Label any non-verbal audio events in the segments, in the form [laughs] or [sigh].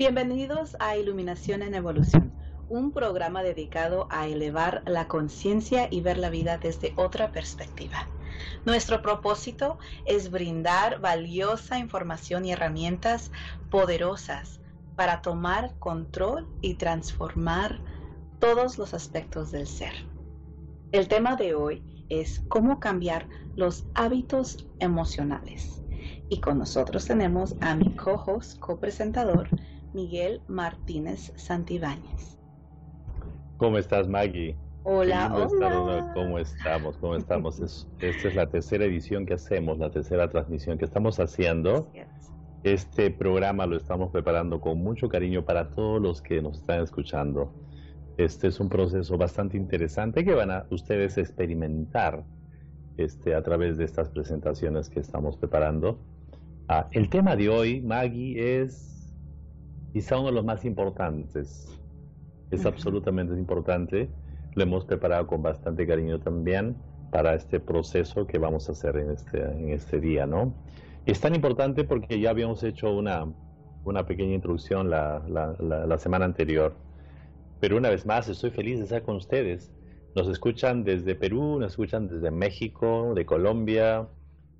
Bienvenidos a Iluminación en Evolución, un programa dedicado a elevar la conciencia y ver la vida desde otra perspectiva. Nuestro propósito es brindar valiosa información y herramientas poderosas para tomar control y transformar todos los aspectos del ser. El tema de hoy es cómo cambiar los hábitos emocionales. Y con nosotros tenemos a mi co-host, copresentador, Miguel Martínez Santibáñez. ¿Cómo estás, Maggie? Hola, hola. ¿Cómo estamos? ¿Cómo estamos? esta es la tercera edición que hacemos, la tercera transmisión que estamos haciendo. Este programa lo estamos preparando con mucho cariño para todos los que nos están escuchando. Este es un proceso bastante interesante que van a ustedes experimentar este, a través de estas presentaciones que estamos preparando. Ah, el tema de hoy, Maggie, es quizá uno de los más importantes. Es absolutamente importante. Lo hemos preparado con bastante cariño también para este proceso que vamos a hacer en este, en este día, ¿no? Es tan importante porque ya habíamos hecho una, una pequeña introducción la, la, la semana anterior pero una vez más, estoy feliz de estar con ustedes. Nos escuchan desde Perú, nos escuchan desde México, de Colombia,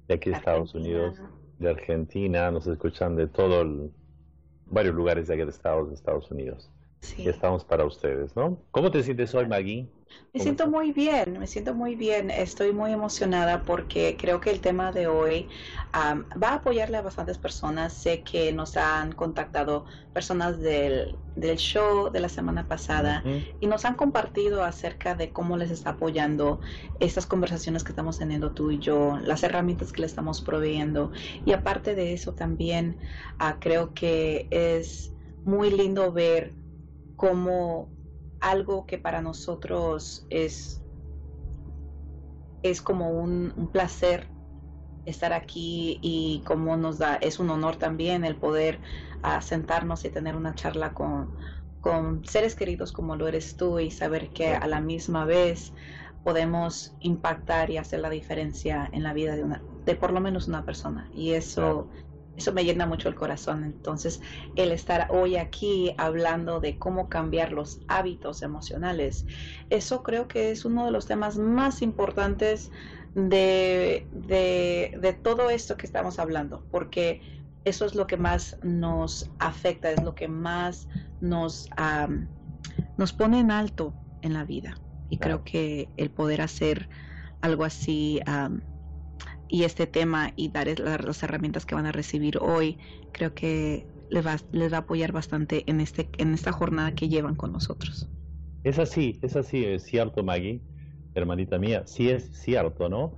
de aquí de Estados Unidos, de Argentina, nos escuchan de todos varios lugares de aquí de Estados, de Estados Unidos. Sí. estamos para ustedes, ¿no? ¿Cómo te sientes hoy, Maggie? Me siento muy bien, me siento muy bien. Estoy muy emocionada porque creo que el tema de hoy va a apoyarle a bastantes personas. Sé que nos han contactado personas del, show de la semana pasada y nos han compartido acerca de cómo les está apoyando estas conversaciones que estamos teniendo tú y yo, las herramientas que le estamos proveyendo. Y aparte de eso también ah, creo que es muy lindo ver cómo algo que para nosotros es, es como un, placer estar aquí y como nos da, es un honor también el poder ah, sentarnos y tener una charla con, con seres queridos como lo eres tú y saber que a la misma vez podemos impactar y hacer la diferencia en la vida de una de por lo menos una persona. Y eso eso me llena mucho el corazón. Entonces, el estar hoy aquí hablando de cómo cambiar los hábitos emocionales, eso creo que es uno de los temas más importantes de, de, todo esto que estamos hablando, porque eso es lo que más nos afecta, es lo que más nos, nos pone en alto en la vida. Y creo que el poder hacer algo así y este tema y dar las herramientas que van a recibir hoy, creo que les va, les va a apoyar bastante en, este, en esta jornada que llevan con nosotros. Es así, es así, es cierto, Maggie, hermanita mía, sí es cierto, ¿no?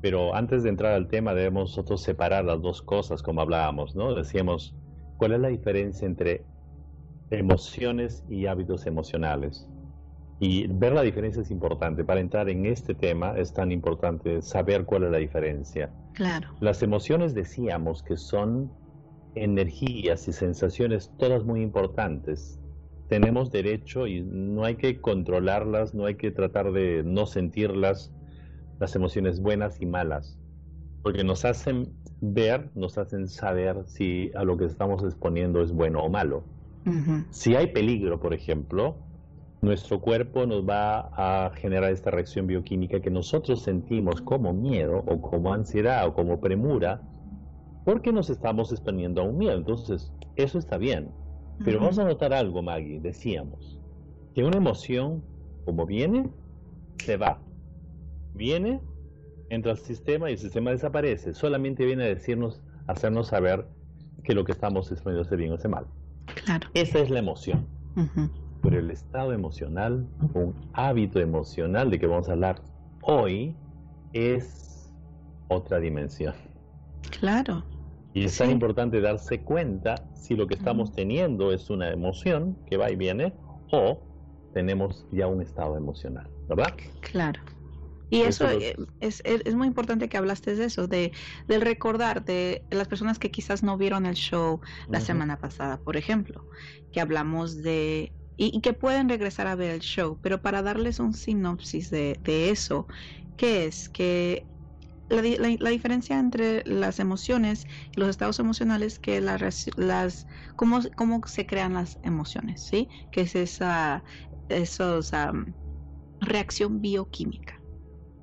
Pero antes de entrar al tema debemos nosotros separar las dos cosas, como hablábamos, ¿no? Decíamos, ¿cuál es la diferencia entre emociones y hábitos emocionales? Y ver la diferencia es importante. Para entrar en este tema es tan importante saber cuál es la diferencia. Claro. Las emociones decíamos que son energías y sensaciones todas muy importantes. Tenemos derecho y no hay que controlarlas, no hay que tratar de no sentirlas, las emociones buenas y malas, porque nos hacen ver, nos hacen saber si a lo que estamos exponiendo es bueno o malo. Si hay peligro, por ejemplo, nuestro cuerpo nos va a generar esta reacción bioquímica que nosotros sentimos como miedo o como ansiedad o como premura porque nos estamos exponiendo a un miedo. Entonces, eso está bien. Pero vamos a notar algo, Maggie. Decíamos que una emoción, como viene, se va. Viene, entra al sistema y el sistema desaparece. Solamente viene a decirnos, a hacernos saber que lo que estamos exponiendo es bien o es mal. Claro. Esa es la emoción pero el estado emocional, un hábito emocional de que vamos a hablar hoy, es otra dimensión. Claro. Y es tan importante darse cuenta si lo que estamos teniendo es una emoción que va y viene o tenemos ya un estado emocional, ¿verdad? Claro. Y eso, eh, es, es, muy importante que hablaste de eso, de del recordar de las personas que quizás no vieron el show la semana pasada, por ejemplo, que hablamos de y, que pueden regresar a ver el show, pero para darles un sinopsis de, eso, ¿qué es? Que la, diferencia entre las emociones y los estados emocionales que las cómo, cómo se crean las emociones, ¿sí? Que es esa esos, reacción bioquímica.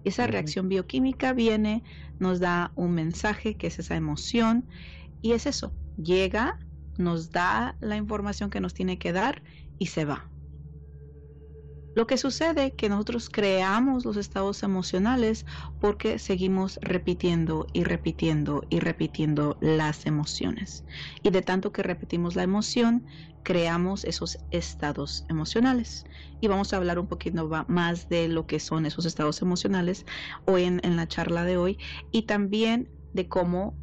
Esa reacción bioquímica viene, nos da un mensaje que es esa emoción y es eso, llega, nos da la información que nos tiene que dar y se va. Lo que sucede es que nosotros creamos los estados emocionales porque seguimos repitiendo y repitiendo y repitiendo las emociones. Y de tanto que repetimos la emoción, creamos esos estados emocionales. Y vamos a hablar un poquito más de lo que son esos estados emocionales hoy en, la charla de hoy y también de cómo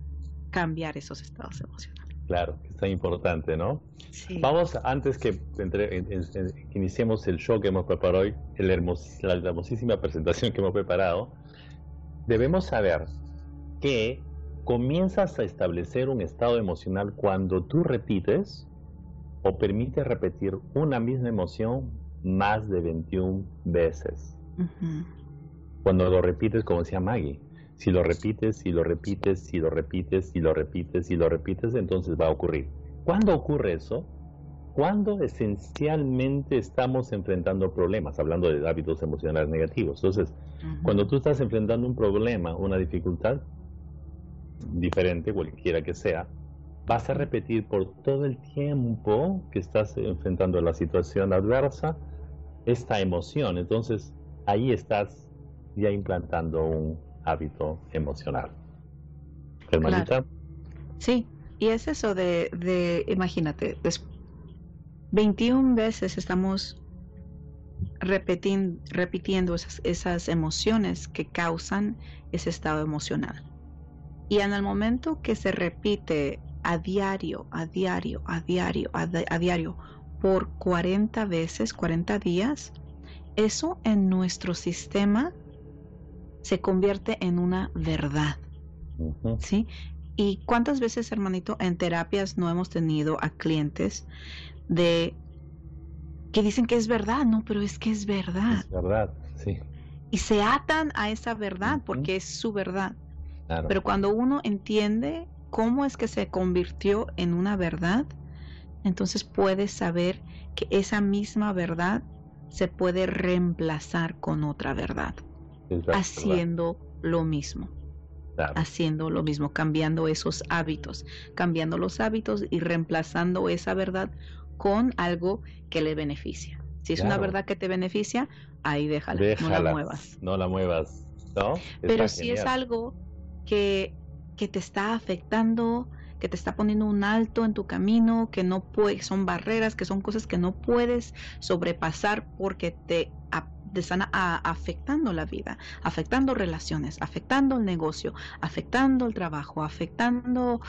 cambiar esos estados emocionales. Claro, es tan importante, ¿no? Vamos, antes que, iniciemos el show que hemos preparado hoy, la hermosísima presentación que hemos preparado, debemos saber que comienzas a establecer un estado emocional cuando tú repites o permites repetir una misma emoción más de 21 veces. Cuando lo repites, como decía Maggie, si lo repites, si lo repites, si lo repites, si lo repites, si lo repites, entonces va a ocurrir. ¿Cuándo ocurre eso? Cuando esencialmente estamos enfrentando problemas, hablando de hábitos emocionales negativos. Entonces, cuando tú estás enfrentando un problema, una dificultad, diferente, cualquiera que sea, vas a repetir por todo el tiempo que estás enfrentando la situación adversa esta emoción. Entonces, ahí estás ya implantando un hábito emocional. Hermanita. Sí, y es eso de, de imagínate, 21 veces estamos repitiendo, repitiendo esas, esas emociones que causan ese estado emocional. Y en el momento que se repite a diario, a diario, a diario, a, a diario, por 40 veces, 40 días, eso en nuestro sistema se convierte en una verdad. ¿Sí? ¿Y cuántas veces, hermanito, en terapias no hemos tenido a clientes de que dicen que es verdad? No, pero es que es verdad. Es verdad, sí. Y se atan a esa verdad porque es su verdad. Pero cuando uno entiende cómo es que se convirtió en una verdad, entonces puede saber que esa misma verdad se puede reemplazar con otra verdad haciendo lo mismo. Haciendo lo mismo, cambiando esos hábitos, cambiando los hábitos y reemplazando esa verdad con algo que le beneficia. Si es una verdad que te beneficia, ahí déjala, no la muevas. No la muevas, ¿no? Pero si es algo que, que te está afectando, que te está poniendo un alto en tu camino, que no puede, son barreras, que son cosas que no puedes sobrepasar porque te te están afectando la vida, afectando relaciones, afectando el negocio, afectando el trabajo, afectando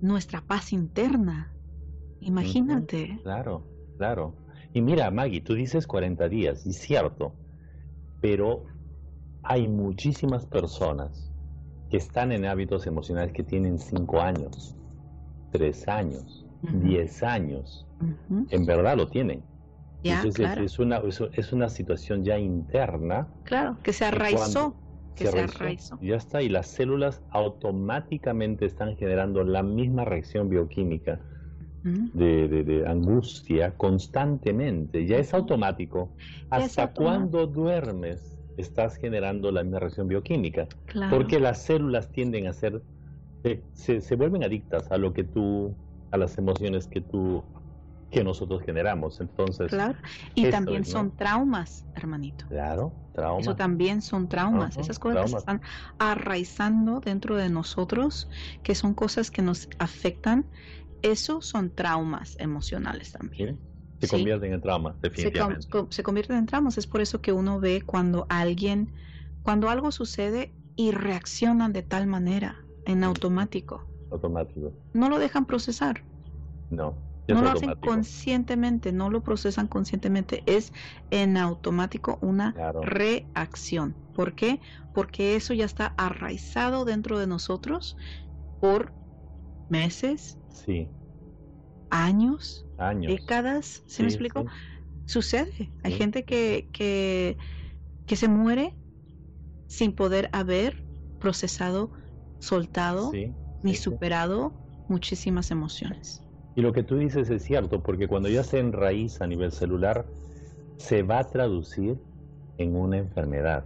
nuestra paz interna. Imagínate. Claro, claro. Y mira, Maggie, tú dices 40 días, y cierto, pero hay muchísimas personas que están en hábitos emocionales que tienen 5 años, 3 años, 10 años. En verdad lo tienen es, una, es, una situación ya interna. Claro, que se arraizó. Que se, arraizó, Ya está, y las células automáticamente están generando la misma reacción bioquímica de, de, angustia constantemente. Ya es automático. ¿Hasta cuando duermes estás generando la misma reacción bioquímica? Porque las células tienden a ser, se, se vuelven adictas a lo que tú, a las emociones que tú que nosotros generamos. Entonces, claro, y también son traumas, hermanito. Claro, traumas. Eso también son traumas. Esas cosas que están arraizando dentro de nosotros, que son cosas que nos afectan, eso son traumas emocionales también. Se convierten en traumas, definitivamente. Se, convierten en traumas. Es por eso que uno ve cuando alguien, cuando algo sucede y reaccionan de tal manera, en automático. Automático. No lo dejan procesar. No no lo hacen conscientemente, no lo procesan conscientemente, es en automático una reacción. ¿Por qué? Porque eso ya está arraizado dentro de nosotros por meses, sí. años, décadas, ¿se me explico? Sucede. Hay gente que, que, que se muere sin poder haber procesado, soltado ni superado muchísimas emociones. Y lo que tú dices es cierto, porque cuando ya se enraíz a nivel celular, se va a traducir en una enfermedad.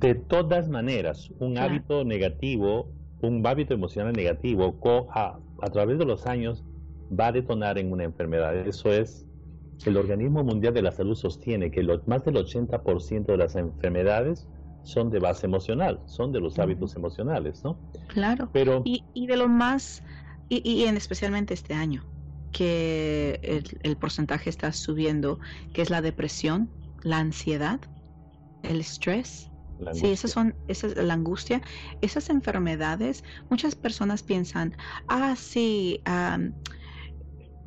De todas maneras, un hábito negativo, un hábito emocional negativo, a, a través de los años va a detonar en una enfermedad. Eso es, el Organismo Mundial de la Salud sostiene que más del 80% de las enfermedades son de base emocional, son de los hábitos emocionales, ¿no? Claro. Pero, y, y de lo más y, en especialmente este año, que el, porcentaje está subiendo, que es la depresión, la ansiedad, el estrés. Sí, esas son, esa es la angustia, esas enfermedades, muchas personas piensan, ah, sí,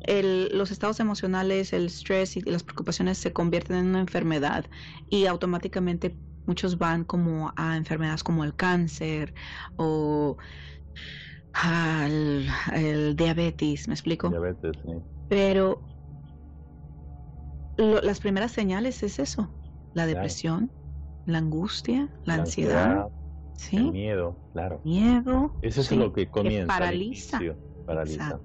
los estados emocionales, el estrés y las preocupaciones se convierten en una enfermedad y automáticamente muchos van como a enfermedades como el cáncer o al el diabetes, ¿me explico? Diabetes, sí. Pero las primeras señales es eso, la depresión, la angustia, la, ansiedad, ¿sí? el miedo, claro. Miedo. Eso es lo que comienza. Que paraliza. paraliza.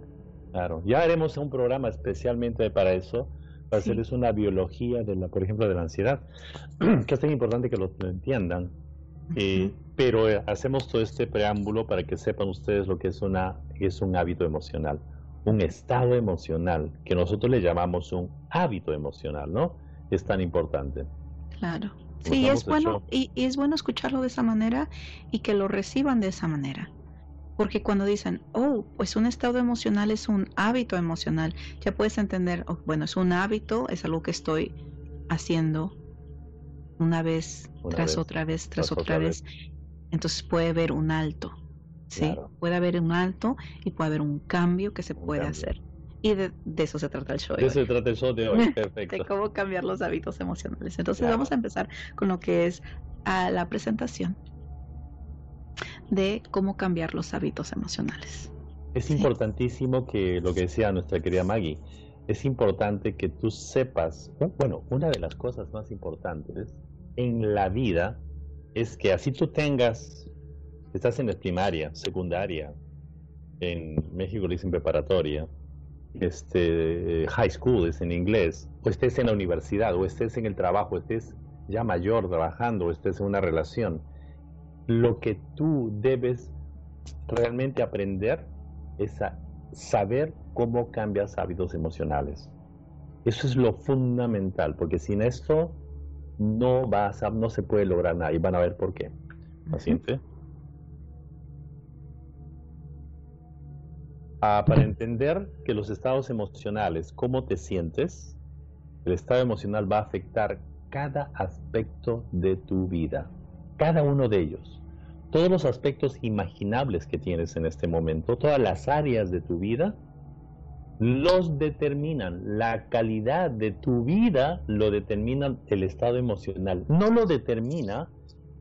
Claro. Ya haremos un programa especialmente para eso, para hacerles una biología de la, por ejemplo, de la ansiedad, [clears throat] que es tan importante que lo entiendan eh, pero eh, hacemos todo este preámbulo para que sepan ustedes lo que es, una, es un hábito emocional, un estado emocional, que nosotros le llamamos un hábito emocional, ¿no? Es tan importante. Claro. Sí, es bueno, y, es bueno escucharlo de esa manera y que lo reciban de esa manera. Porque cuando dicen, oh, pues un estado emocional es un hábito emocional, ya puedes entender, oh, bueno, es un hábito, es algo que estoy haciendo una vez tras otra vez, tras, otra, vez. Entonces puede haber un alto, ¿sí? Puede haber un alto y puede haber un cambio que se puede hacer. Y de, eso se trata el show. De eso se trata el show de hoy, [laughs] perfecto. de cómo cambiar los hábitos emocionales. Entonces vamos a empezar con lo que es a la presentación de cómo cambiar los hábitos emocionales. Es importantísimo que lo que decía nuestra querida Maggie, es importante que tú sepas, bueno, una de las cosas más importantes en la vida es que así tú tengas, estás en la primaria, secundaria, en México le dicen preparatoria, este, high school es en inglés, o estés en la universidad, o estés en el trabajo, estés ya mayor trabajando, o estés en una relación, lo que tú debes realmente aprender es a saber cómo cambias hábitos emocionales. Eso es lo fundamental, porque sin esto no vas a, no se puede lograr nada y van a ver por qué. Paciente. Ah, para entender que los estados emocionales, cómo te sientes, el estado emocional va a afectar cada aspecto de tu vida, cada uno de ellos. Todos los aspectos imaginables que tienes en este momento, todas las áreas de tu vida, los determinan. La calidad de tu vida lo determina el estado emocional. No lo determina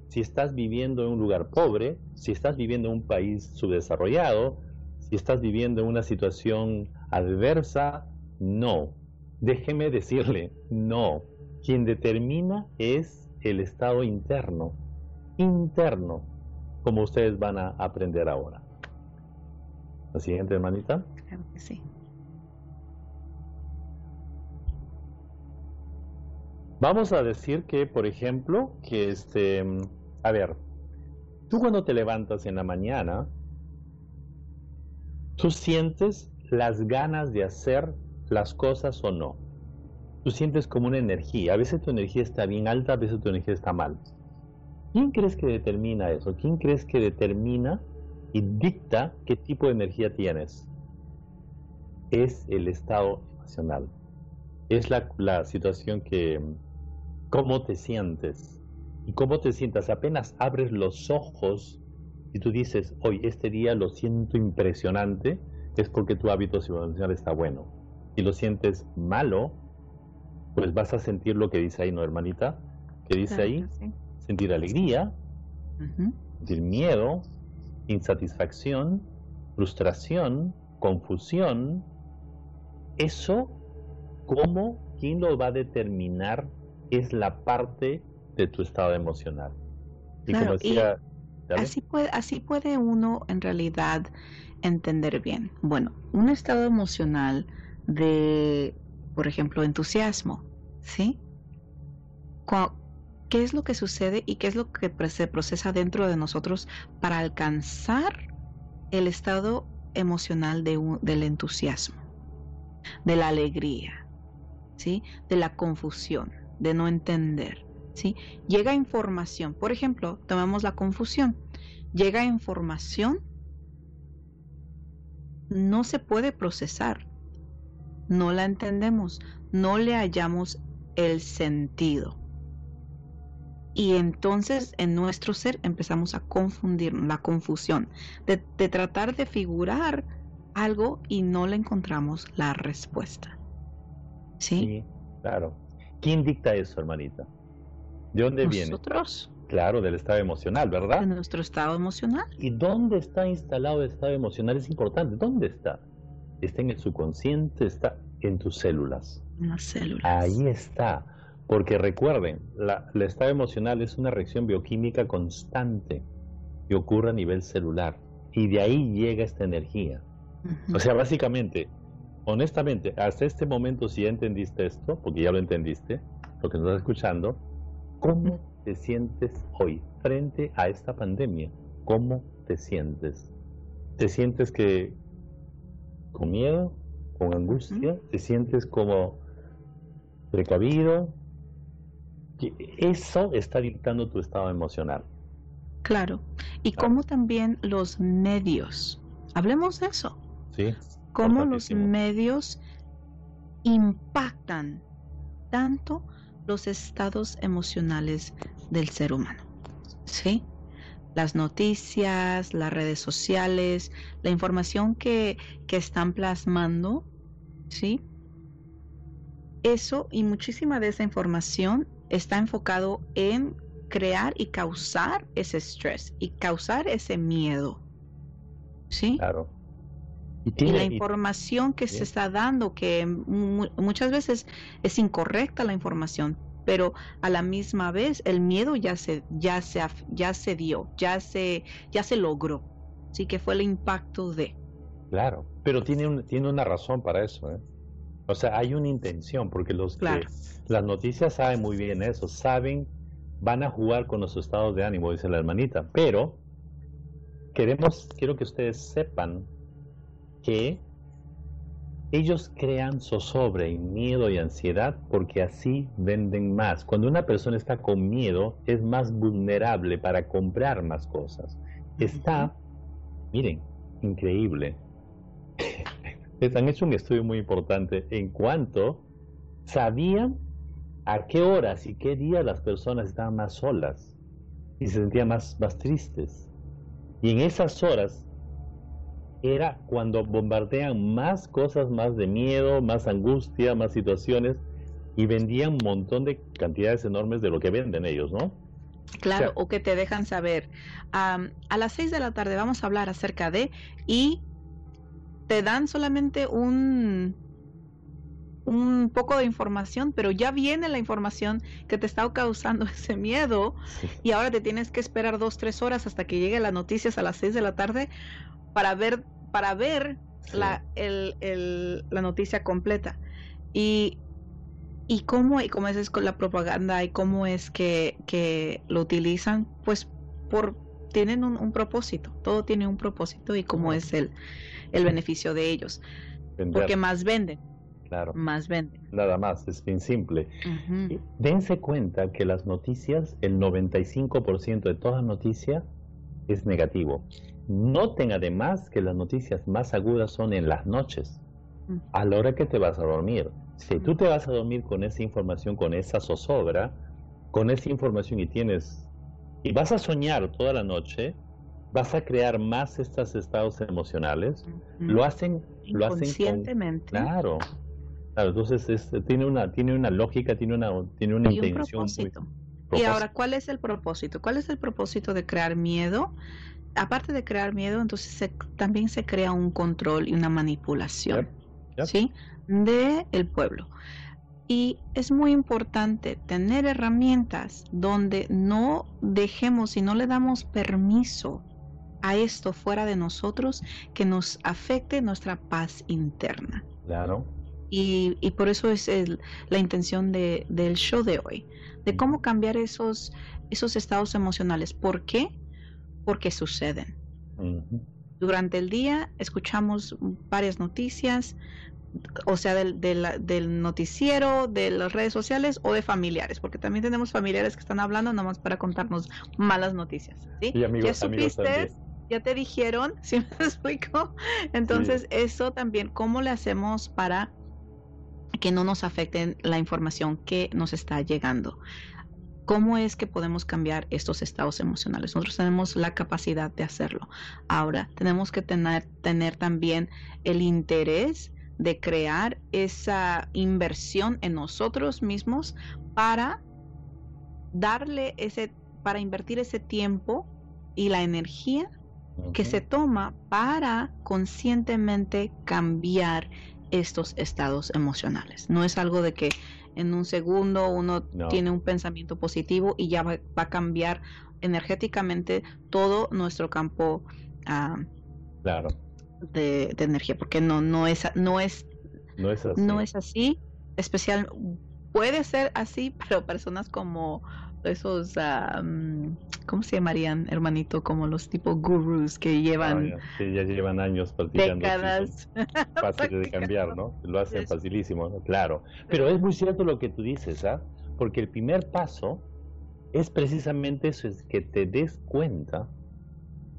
si estás viviendo en un lugar pobre, si estás viviendo en un país subdesarrollado, si estás viviendo en una situación adversa. No. Déjeme decirle, no. Quien determina es el estado interno. Interno, como ustedes van a aprender ahora. ¿La siguiente, hermanita? Claro que sí. Vamos a decir que, por ejemplo, que este, a ver, tú cuando te levantas en la mañana, tú sientes las ganas de hacer las cosas o no. Tú sientes como una energía. A veces tu energía está bien alta, a veces tu energía está mal. ¿Quién crees que determina eso? ¿Quién crees que determina y dicta qué tipo de energía tienes? Es el estado emocional. Es la, la situación que, cómo te sientes. Y cómo te sientas, apenas abres los ojos y tú dices, hoy este día lo siento impresionante, es porque tu hábito emocional está bueno. Si lo sientes malo, pues vas a sentir lo que dice ahí, ¿no, hermanita? Que dice ahí, sentir alegría, sentir miedo, insatisfacción, frustración, confusión. Eso, ¿cómo? ¿Quién lo va a determinar es la parte de tu estado emocional. Y como decía, Así puede, así puede uno en realidad entender bien. Bueno, un estado emocional de, por ejemplo, entusiasmo, ¿sí? ¿Qué es lo que sucede y qué es lo que se procesa dentro de nosotros para alcanzar el estado emocional de del entusiasmo, de la alegría, ¿sí? De la confusión, de no entender, ¿sí? Llega información, por ejemplo, tomamos la confusión, llega información no se puede procesar, no la entendemos, no le hallamos el sentido. Y entonces en nuestro ser empezamos a confundir la confusión de, tratar de figurar algo y no le encontramos la respuesta. ¿Sí? sí claro. ¿Quién dicta eso, hermanita? ¿De dónde viene? Nosotros. Claro, del estado emocional, ¿verdad? De nuestro estado emocional. ¿Y dónde está instalado el estado emocional? Es importante. ¿Dónde está? Está en el subconsciente, está en tus células. En las células. Ahí está. Porque recuerden, la, el estado emocional es una reacción bioquímica constante que ocurre a nivel celular. Y de ahí llega esta energía. O sea, básicamente, honestamente, hasta este momento, si ya entendiste esto, porque ya lo entendiste, lo que nos estás escuchando, ¿cómo te sientes hoy frente a esta pandemia? ¿Cómo te sientes? ¿Te sientes que con miedo, con angustia? ¿Te sientes como precavido? Eso está dictando tu estado emocional. Claro. Y cómo también los medios, hablemos de eso. Sí. Cómo los medios impactan tanto los estados emocionales del ser humano. ¿Sí? Las noticias, las redes sociales, la información que, que están plasmando, ¿sí? Eso y muchísima de esa información está enfocado en crear y causar ese estrés y causar ese miedo. ¿Sí? Claro. Y, la información que se está dando, que muchas veces es incorrecta la información, pero a la misma vez el miedo ya se, ya se, ya se dio, ya se, ya se logró. Sí que fue el impacto de. Claro, pero tiene, tiene una razón para eso. ¿eh? O sea, hay una intención, porque los que, las noticias saben muy bien eso, saben, van a jugar con los estados de ánimo, dice la hermanita, pero queremos, quiero que ustedes sepan que ellos crean zozobra y miedo y ansiedad porque así venden más. Cuando una persona está con miedo, es más vulnerable para comprar más cosas. Está, miren, increíble. [laughs] Han hecho un estudio muy importante en cuanto sabían a qué horas y qué días las personas estaban más solas y se sentían más, más tristes. Y en esas horas era cuando bombardean más cosas, más de miedo, más angustia, más situaciones y vendían un montón de cantidades enormes de lo que venden ellos, ¿no? Claro, o, que te dejan saber. a las seis de la tarde vamos a hablar acerca de y te dan solamente un un poco de información, pero ya viene la información que te está causando [laughs] ese miedo y ahora te tienes que esperar dos, tres horas hasta que llegue las noticias a las seis de la tarde para ver para ver la, la noticia completa. Y, y cómo, y cómo es con la propaganda y cómo es que, que lo utilizan, pues por tienen un, propósito, todo tiene un propósito y cómo es el, el beneficio de ellos. Porque más venden. Claro. Más venden. Nada más, es bien simple. Dense cuenta que las noticias, el 95% de toda noticia es negativo. Noten además que las noticias más agudas son en las noches, mm. a la hora que te vas a dormir. Si tú te vas a dormir con esa información, con esa zozobra, con esa información y tienes, y vas a soñar toda la noche, vas a crear más estos estados emocionales. Lo hacen, lo hacen conscientemente. claro. Claro, entonces tiene una tiene una lógica, tiene una tiene una intención. Y ahora, ¿cuál es el propósito? ¿Cuál es el propósito de crear miedo? Aparte de crear miedo, entonces también se crea un control y una manipulación, ¿sí? De el pueblo. Y es muy importante tener herramientas donde no dejemos y no le damos permiso a esto fuera de nosotros que nos afecte nuestra paz interna. Claro. Y, por eso es la intención de, del show de hoy, de cómo cambiar esos, esos estados emocionales. ¿Por qué? Porque suceden. Durante el día escuchamos varias noticias, o sea, del, del, noticiero, de las redes sociales o de familiares, porque también tenemos familiares que están hablando nomás para contarnos malas noticias. ¿sí? Y amigos, ¿Ya supiste? ¿Ya te dijeron? [laughs] ¿Sí me explico? Entonces, eso también, ¿cómo le hacemos para que no nos afecte la información que nos está llegando? ¿Cómo es que podemos cambiar estos estados emocionales? Nosotros tenemos la capacidad de hacerlo. Ahora, tenemos que tener, tener también el interés de crear esa inversión en nosotros mismos para darle ese, para invertir ese tiempo y la energía que se toma para conscientemente cambiar estos estados emocionales. No es algo de que en un segundo uno tiene un pensamiento positivo y ya va, a cambiar energéticamente todo nuestro campo ah, claro de, energía, porque no, no es, no es, no es así. No es así, especial, puede ser así, [laughs] pero personas como esos, ¿cómo se llamarían, hermanito? Como los tipo gurus que llevan... que ya llevan años practicando. Décadas. [laughs] Fácil de cambiar, ¿no? Lo hacen facilísimo, Claro. Pero es muy cierto lo que tú dices, ¿ah? Porque el primer paso es precisamente eso, es que te des cuenta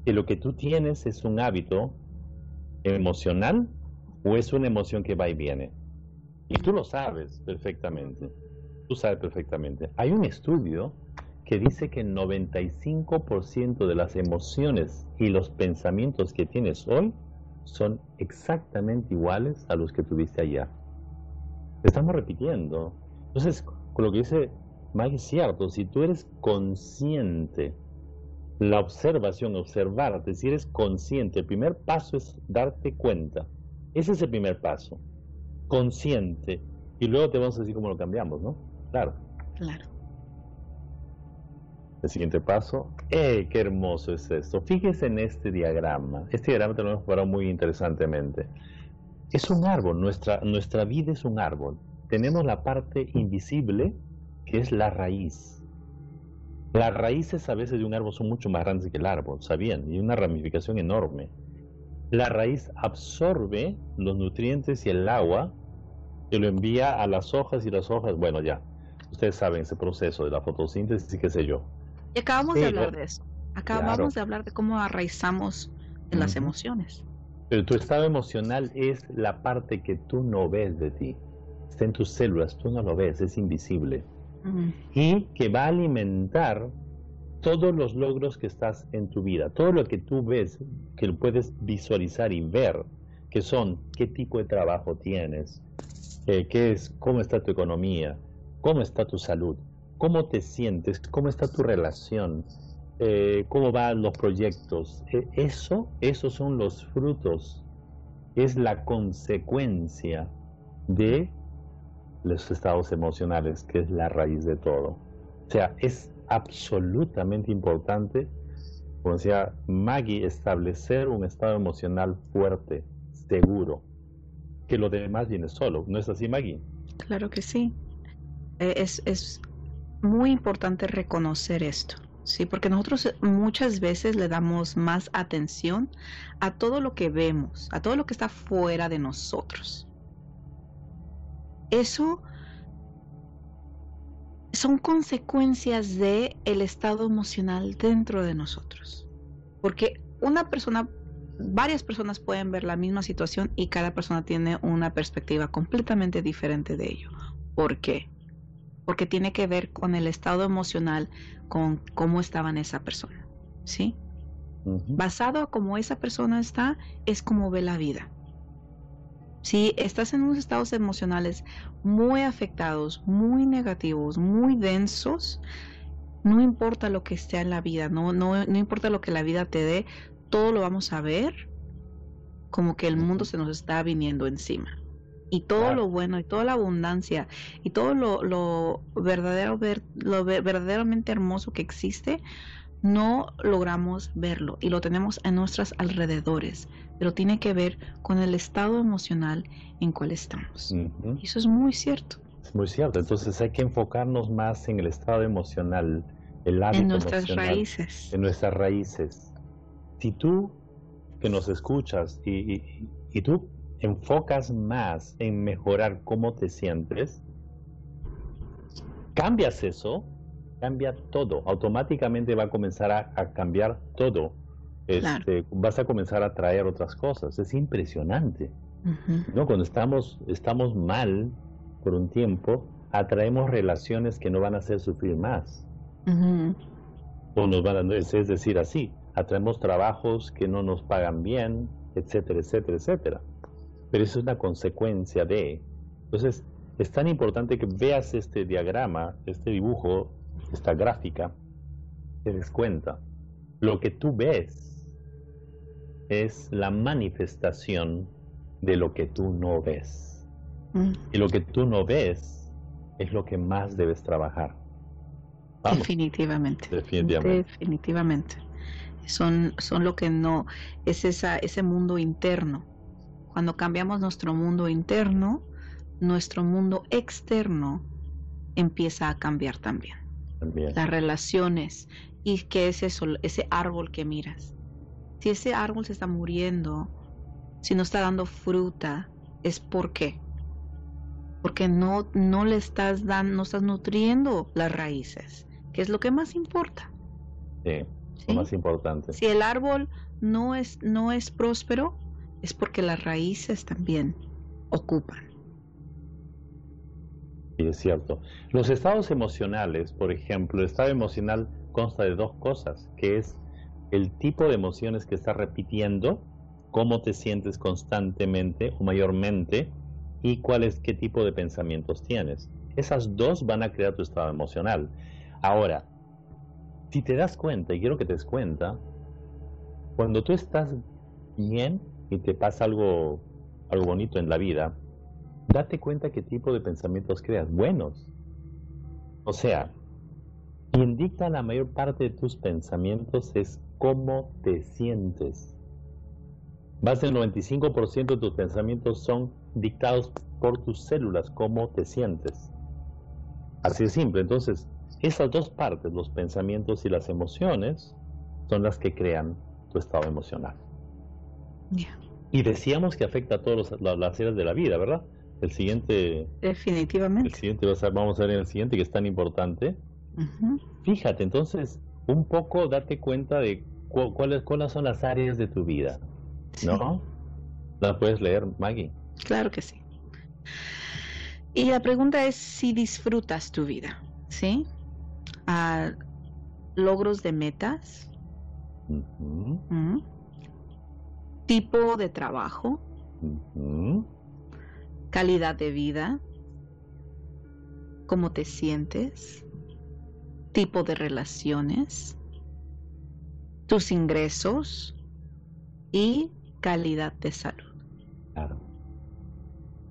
que lo que tú tienes es un hábito emocional o es una emoción que va y viene. Y tú lo sabes perfectamente. Tú sabes perfectamente. Hay un estudio que dice que el 95% de las emociones y los pensamientos que tienes hoy son exactamente iguales a los que tuviste allá. Estamos repitiendo. Entonces, con lo que dice Mike es cierto, si tú eres consciente la observación, observarte, si eres consciente, el primer paso es darte cuenta. Ese es el primer paso. Consciente. Y luego te vamos a decir cómo lo cambiamos, ¿no? Claro. Claro. El siguiente paso. ¡Eh, qué hermoso es esto! Fíjese en este diagrama. Este diagrama te lo hemos preparado muy interesantemente. Es un árbol, nuestra, nuestra vida es un árbol. Tenemos la parte invisible, que es la raíz las raíces a veces de un árbol son mucho más grandes que el árbol, ¿sabían? Y una ramificación enorme. La raíz absorbe los nutrientes y el agua que lo envía a las hojas y las hojas, bueno, ya, ustedes saben ese proceso de la fotosíntesis y qué sé yo. Y acabamos de hablar de eso. Acabamos de hablar de cómo arraizamos en las emociones. Pero tu estado emocional es la parte que tú no ves de ti. Está en tus células, tú no lo ves, es invisible y que va a alimentar todos los logros que estás en tu vida, todo lo que tú ves, que lo puedes visualizar y ver, que son qué tipo de trabajo tienes, eh, qué es, cómo está tu economía, cómo está tu salud, cómo te sientes, cómo está tu relación, eh, cómo van los proyectos. E, eso, esos son los frutos, es la consecuencia de los estados emocionales, que es la raíz de todo. O sea, es absolutamente importante, como decía Maggie, establecer un estado emocional fuerte, seguro, que lo demás viene solo. ¿No es así, Maggie? Claro que sí. Eh, es, es muy importante reconocer esto. Sí, porque nosotros muchas veces le damos más atención a todo lo que vemos, a todo lo que está fuera de nosotros eso son consecuencias de el estado emocional dentro de nosotros. Porque una persona, varias personas pueden ver la misma situación y cada persona tiene una perspectiva completamente diferente de ello. ¿Por qué? Porque tiene que ver con el estado emocional, con cómo estaba en esa persona. ¿Sí? Basado a cómo esa persona está, es como ve la vida. Si estás en unos estados emocionales muy afectados, muy negativos, muy densos, no importa lo que esté en la vida, no, no, no importa lo que la vida te dé, todo lo vamos a ver como que el mundo se nos está viniendo encima. Y todo lo bueno y toda la abundancia y todo lo, lo verdadero lo verdaderamente hermoso que existe no logramos verlo y lo tenemos en nuestros alrededores pero tiene que ver con el estado emocional en cual estamos. Y eso es muy cierto. Es muy cierto. Entonces hay que enfocarnos más en el estado emocional el hábito en nuestras raíces. en nuestras raíces. Si tú que nos escuchas y, y tú enfocas más en mejorar cómo te sientes, cambias eso, cambia todo. Automáticamente va a comenzar a, cambiar todo. Este, vas a comenzar a traer otras cosas. Es impresionante. ¿no? Cuando estamos, estamos mal por un tiempo, atraemos relaciones que no van a hacer sufrir más. O nos van a, es decir, así, atraemos trabajos que no nos pagan bien, etcétera, etcétera, etcétera pero eso es una consecuencia de. Entonces, es tan importante que veas este diagrama, este dibujo, esta gráfica, te des cuenta. Lo que tú ves es la manifestación de lo que tú no ves. Mm. Y lo que tú no ves es lo que más debes trabajar. Definitivamente. Definitivamente. Definitivamente. Son, son lo que no, es esa, ese mundo interno cuando cambiamos nuestro mundo interno, nuestro mundo externo empieza a cambiar también. Las relaciones. ¿Y qué es eso? Ese árbol que miras. Si ese árbol se está muriendo, si no está dando fruta, es por qué. Porque no, no le estás dando, no estás nutriendo las raíces, que es lo que más importa. Sí, lo más importante. Si el árbol no es, no es próspero, es porque las raíces también ocupan. Y es cierto. Los estados emocionales, por ejemplo, el estado emocional consta de dos cosas, que es el tipo de emociones que estás repitiendo, cómo te sientes constantemente o mayormente y cuál es qué tipo de pensamientos tienes. Esas dos van a crear tu estado emocional. Ahora, si te das cuenta, y quiero que te des cuenta, cuando tú estás bien, y te pasa algo, algo bonito en la vida, date cuenta qué tipo de pensamientos creas, buenos. O sea, quien dicta la mayor parte de tus pensamientos es cómo te sientes. Más del 95% de tus pensamientos son dictados por tus células, cómo te sientes. Así de simple. Entonces, esas dos partes, los pensamientos y las emociones, son las que crean tu estado emocional. Y decíamos que afecta a todas las áreas de la vida, ¿verdad? El siguiente. Definitivamente. El siguiente vamos a ver en el siguiente que es tan importante. Fíjate, entonces, un poco date cuenta de cuáles, cuáles son las áreas de tu vida. ¿No? ¿La puedes leer, Maggie? Claro que sí. Y la pregunta es si disfrutas tu vida, ¿sí? Ah, logros de metas tipo de trabajo, calidad de vida, cómo te sientes, tipo de relaciones, tus ingresos y calidad de salud.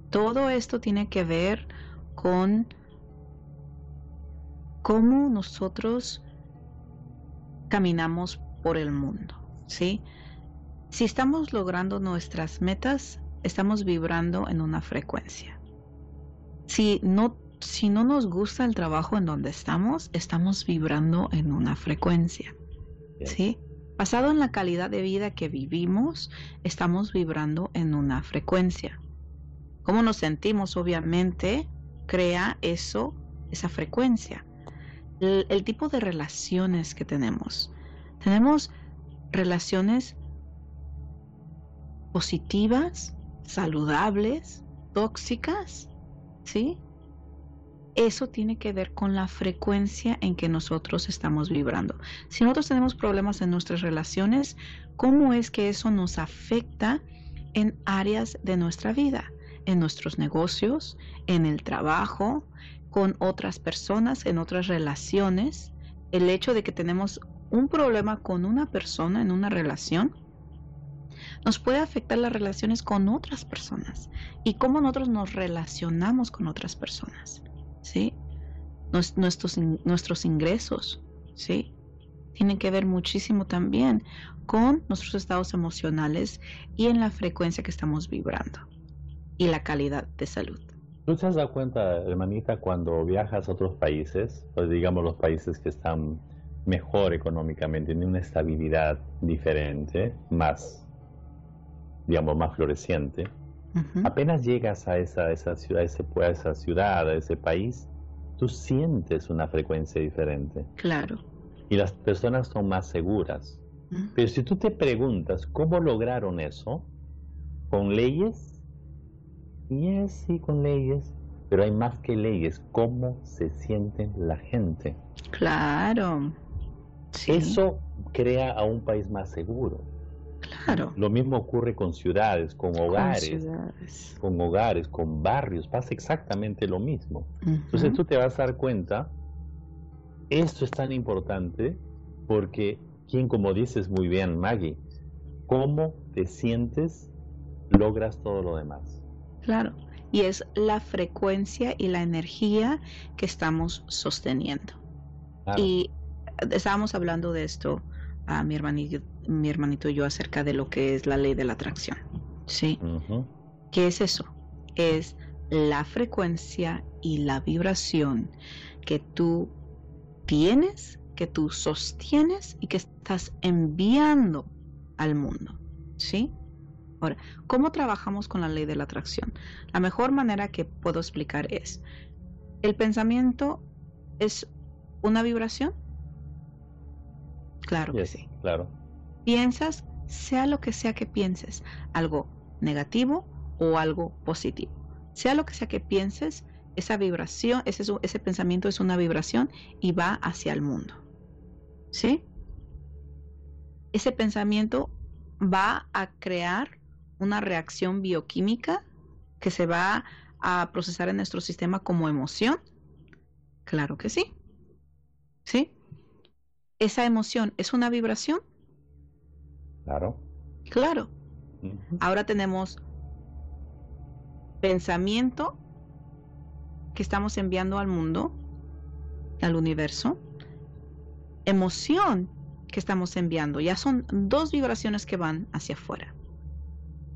Todo esto tiene que ver con cómo nosotros caminamos por el mundo, ¿sí? Si estamos logrando nuestras metas, estamos vibrando en una frecuencia. Si no, si no nos gusta el trabajo en donde estamos, estamos vibrando en una frecuencia. ¿Sí? Basado en la calidad de vida que vivimos, estamos vibrando en una frecuencia. Cómo nos sentimos, obviamente, crea eso, esa frecuencia. el tipo de relaciones que tenemos. Tenemos relaciones positivas, saludables, tóxicas, ¿sí? Eso tiene que ver con la frecuencia en que nosotros estamos vibrando. Si nosotros tenemos problemas en nuestras relaciones, ¿cómo es que eso nos afecta en áreas de nuestra vida? En nuestros negocios, en el trabajo, con otras personas, en otras relaciones. El hecho de que tenemos un problema con una persona en una relación nos puede afectar las relaciones con otras personas y cómo nosotros nos relacionamos con otras personas, ¿sí? Nuestros, nuestros ingresos, ¿sí? Tienen que ver muchísimo también con nuestros estados emocionales y en la frecuencia que estamos vibrando y la calidad de salud. ¿Tú te has dado cuenta, hermanita, cuando viajas a otros países, pues digamos los países que están mejor económicamente, tienen una estabilidad diferente, más digamos, más floreciente, apenas llegas a esa, esa ciudad, ese, a esa ciudad, a ese país, tú sientes una frecuencia diferente. Claro. Y las personas son más seguras. Pero si tú te preguntas cómo lograron eso, con leyes, y sí, con leyes, pero hay más que leyes, cómo se siente la gente. Claro. Eso crea a un país más seguro. Lo mismo ocurre con ciudades, con hogares, con, hogares, con barrios, pasa exactamente lo mismo. Entonces tú te vas a dar cuenta, esto es tan importante porque quien, como dices muy bien, Maggie, cómo te sientes, logras todo lo demás. Claro, y es la frecuencia y la energía que estamos sosteniendo. Y estábamos hablando de esto a mi hermanito, mi hermanito y yo acerca de lo que es la ley de la atracción. ¿Sí? ¿Qué es eso? Es la frecuencia y la vibración que tú tienes, que tú sostienes y que estás enviando al mundo. ¿Sí? Ahora, ¿cómo trabajamos con la ley de la atracción? La mejor manera que puedo explicar es, el pensamiento es una vibración Claro que sí. Claro. Piensas, sea lo que sea que pienses, algo negativo o algo positivo. Sea lo que sea que pienses, esa vibración, ese, ese pensamiento es una vibración y va hacia el mundo. ¿Sí? Ese pensamiento va a crear una reacción bioquímica que se va a procesar en nuestro sistema como emoción. Claro que sí. ¿Sí? esa emoción es una vibración? Claro. Claro. Ahora tenemos pensamiento que estamos enviando al mundo, al universo, emoción que estamos enviando. Ya son dos vibraciones que van hacia afuera.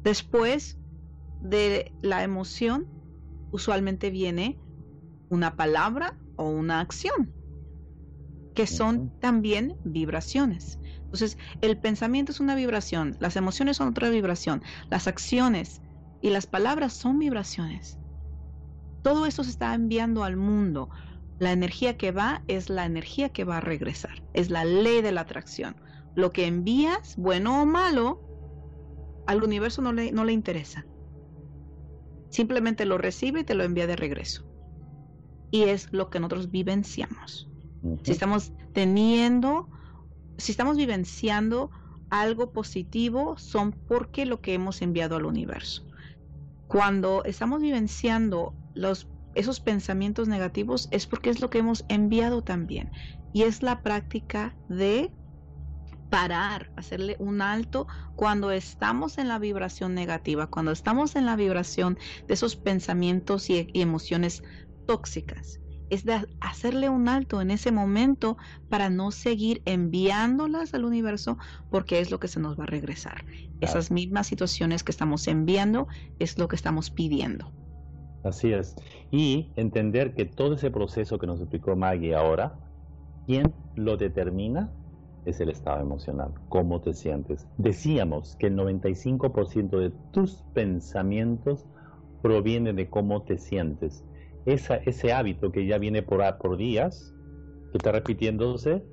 Después de la emoción, usualmente viene una palabra o una acción que son también vibraciones. Entonces, el pensamiento es una vibración, las emociones son otra vibración, las acciones y las palabras son vibraciones. Todo eso se está enviando al mundo. La energía que va es la energía que va a regresar. Es la ley de la atracción. Lo que envías, bueno o malo, al universo no le, no le interesa. Simplemente lo recibe y te lo envía de regreso. Y es lo que nosotros vivenciamos. Si estamos teniendo, si estamos vivenciando algo positivo, son porque lo que hemos enviado al universo. Cuando estamos vivenciando esos pensamientos negativos es porque es lo que hemos enviado también. Y es la práctica de parar, hacerle un alto cuando estamos en la vibración negativa, cuando estamos en la vibración de esos pensamientos y emociones tóxicas es de hacerle un alto en ese momento para no seguir enviándolas al universo porque es lo que se nos va a regresar. Esas mismas situaciones que estamos enviando es lo que estamos pidiendo. Así es. Y entender que todo ese proceso que nos explicó Maggie ahora, ¿quién lo determina? Es el estado emocional, cómo te sientes. Decíamos que el 95% de tus pensamientos proviene de cómo te sientes ese hábito que ya viene por, días, que está repitiéndose,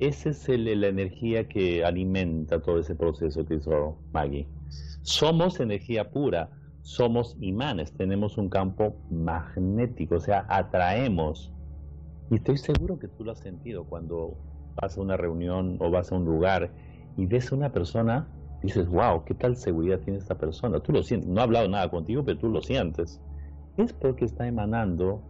esa es la energía que alimenta todo ese proceso que hizo Maggie. Somos energía pura, somos imanes, tenemos un campo magnético, o sea, atraemos. Y estoy seguro que tú lo has sentido cuando vas a una reunión o vas a un lugar y ves a una persona, dices, wow, ¿qué tal seguridad tiene esta persona? Tú lo sientes, no ha hablado nada contigo, pero tú lo sientes es porque está emanando